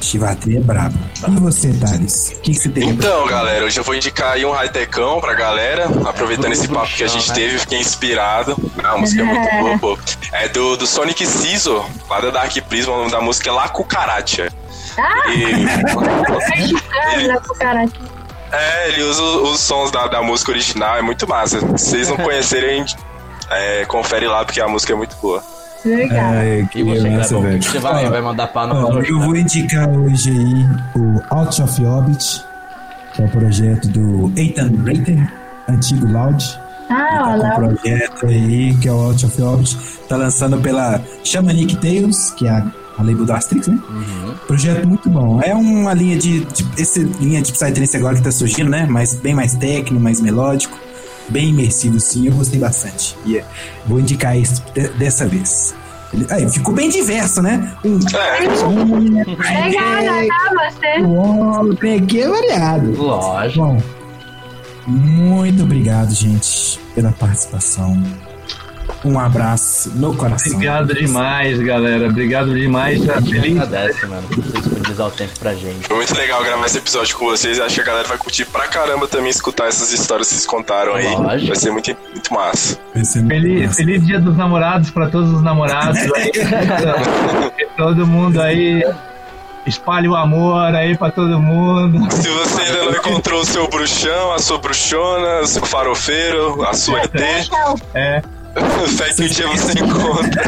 Chivatri é brabo. E você, Thales? O que, que você tem Então, galera, hoje eu vou indicar aí um high-techão pra galera. Aproveitando Tudo esse papo que a gente né? teve, fiquei inspirado. Ah, a música é muito boa, pô. É do, do Sonic Siso, lá da Dark Prisma, o nome da música é La Cucaracha. Ah! E, cara. É, ele usa os sons da, da música original, é muito massa. Se vocês não conhecerem, é, confere lá, porque a música é muito boa. Legal. Ai, E você, massa, que velho. que você vai, Ó, vai mandar pra nós Ó, eu vou indicar hoje aí o Out of Orbit, que é o projeto do Ethan Reiter, antigo Loud. Ah, Tá com um projeto aí, que é o Out of Orbit. Tá lançando pela Shamanic Tales, que é a, a label do Astrix, né? Uhum. Projeto muito bom. É uma linha de. de essa linha de Psytrance agora que tá surgindo, né? Mas bem mais técnico, mais melódico. Bem imersivo, sim. Eu gostei bastante. E é, vou indicar isso de- dessa vez. Aí, ficou bem diverso, né? Um. Legal, tá você? é variado. Lógico. Bom, muito obrigado, gente, pela participação. Um abraço no coração. Obrigado demais, galera. Obrigado demais. Tá A gente feliz? agradece, mano, por disponibilizar o tempo pra gente. foi muito legal gravar esse episódio com vocês. Acho que a galera vai curtir pra caramba também escutar essas histórias que vocês contaram aí. Lógico. Vai ser muito, muito massa. Vai ser muito Feliz, massa. feliz dia dos namorados para todos os namorados aí. Todo mundo aí espalhe o amor aí para todo mundo. Se você ainda não encontrou o seu bruxão, a sua bruxona, o seu farofeiro, a sua ET, É. fé que um dia você encontra.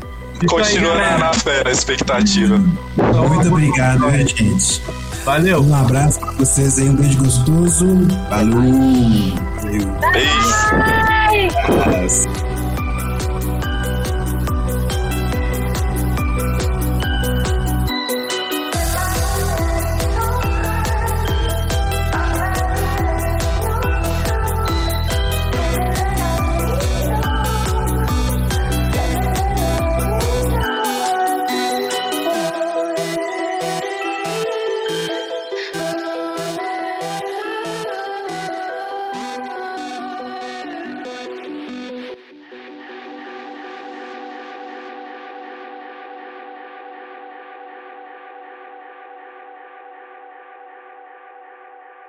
Continua na, na fé, na expectativa. Muito obrigado, né, gente. Valeu. Um abraço pra vocês aí, um beijo gostoso. Valeu. Valeu. Beijo.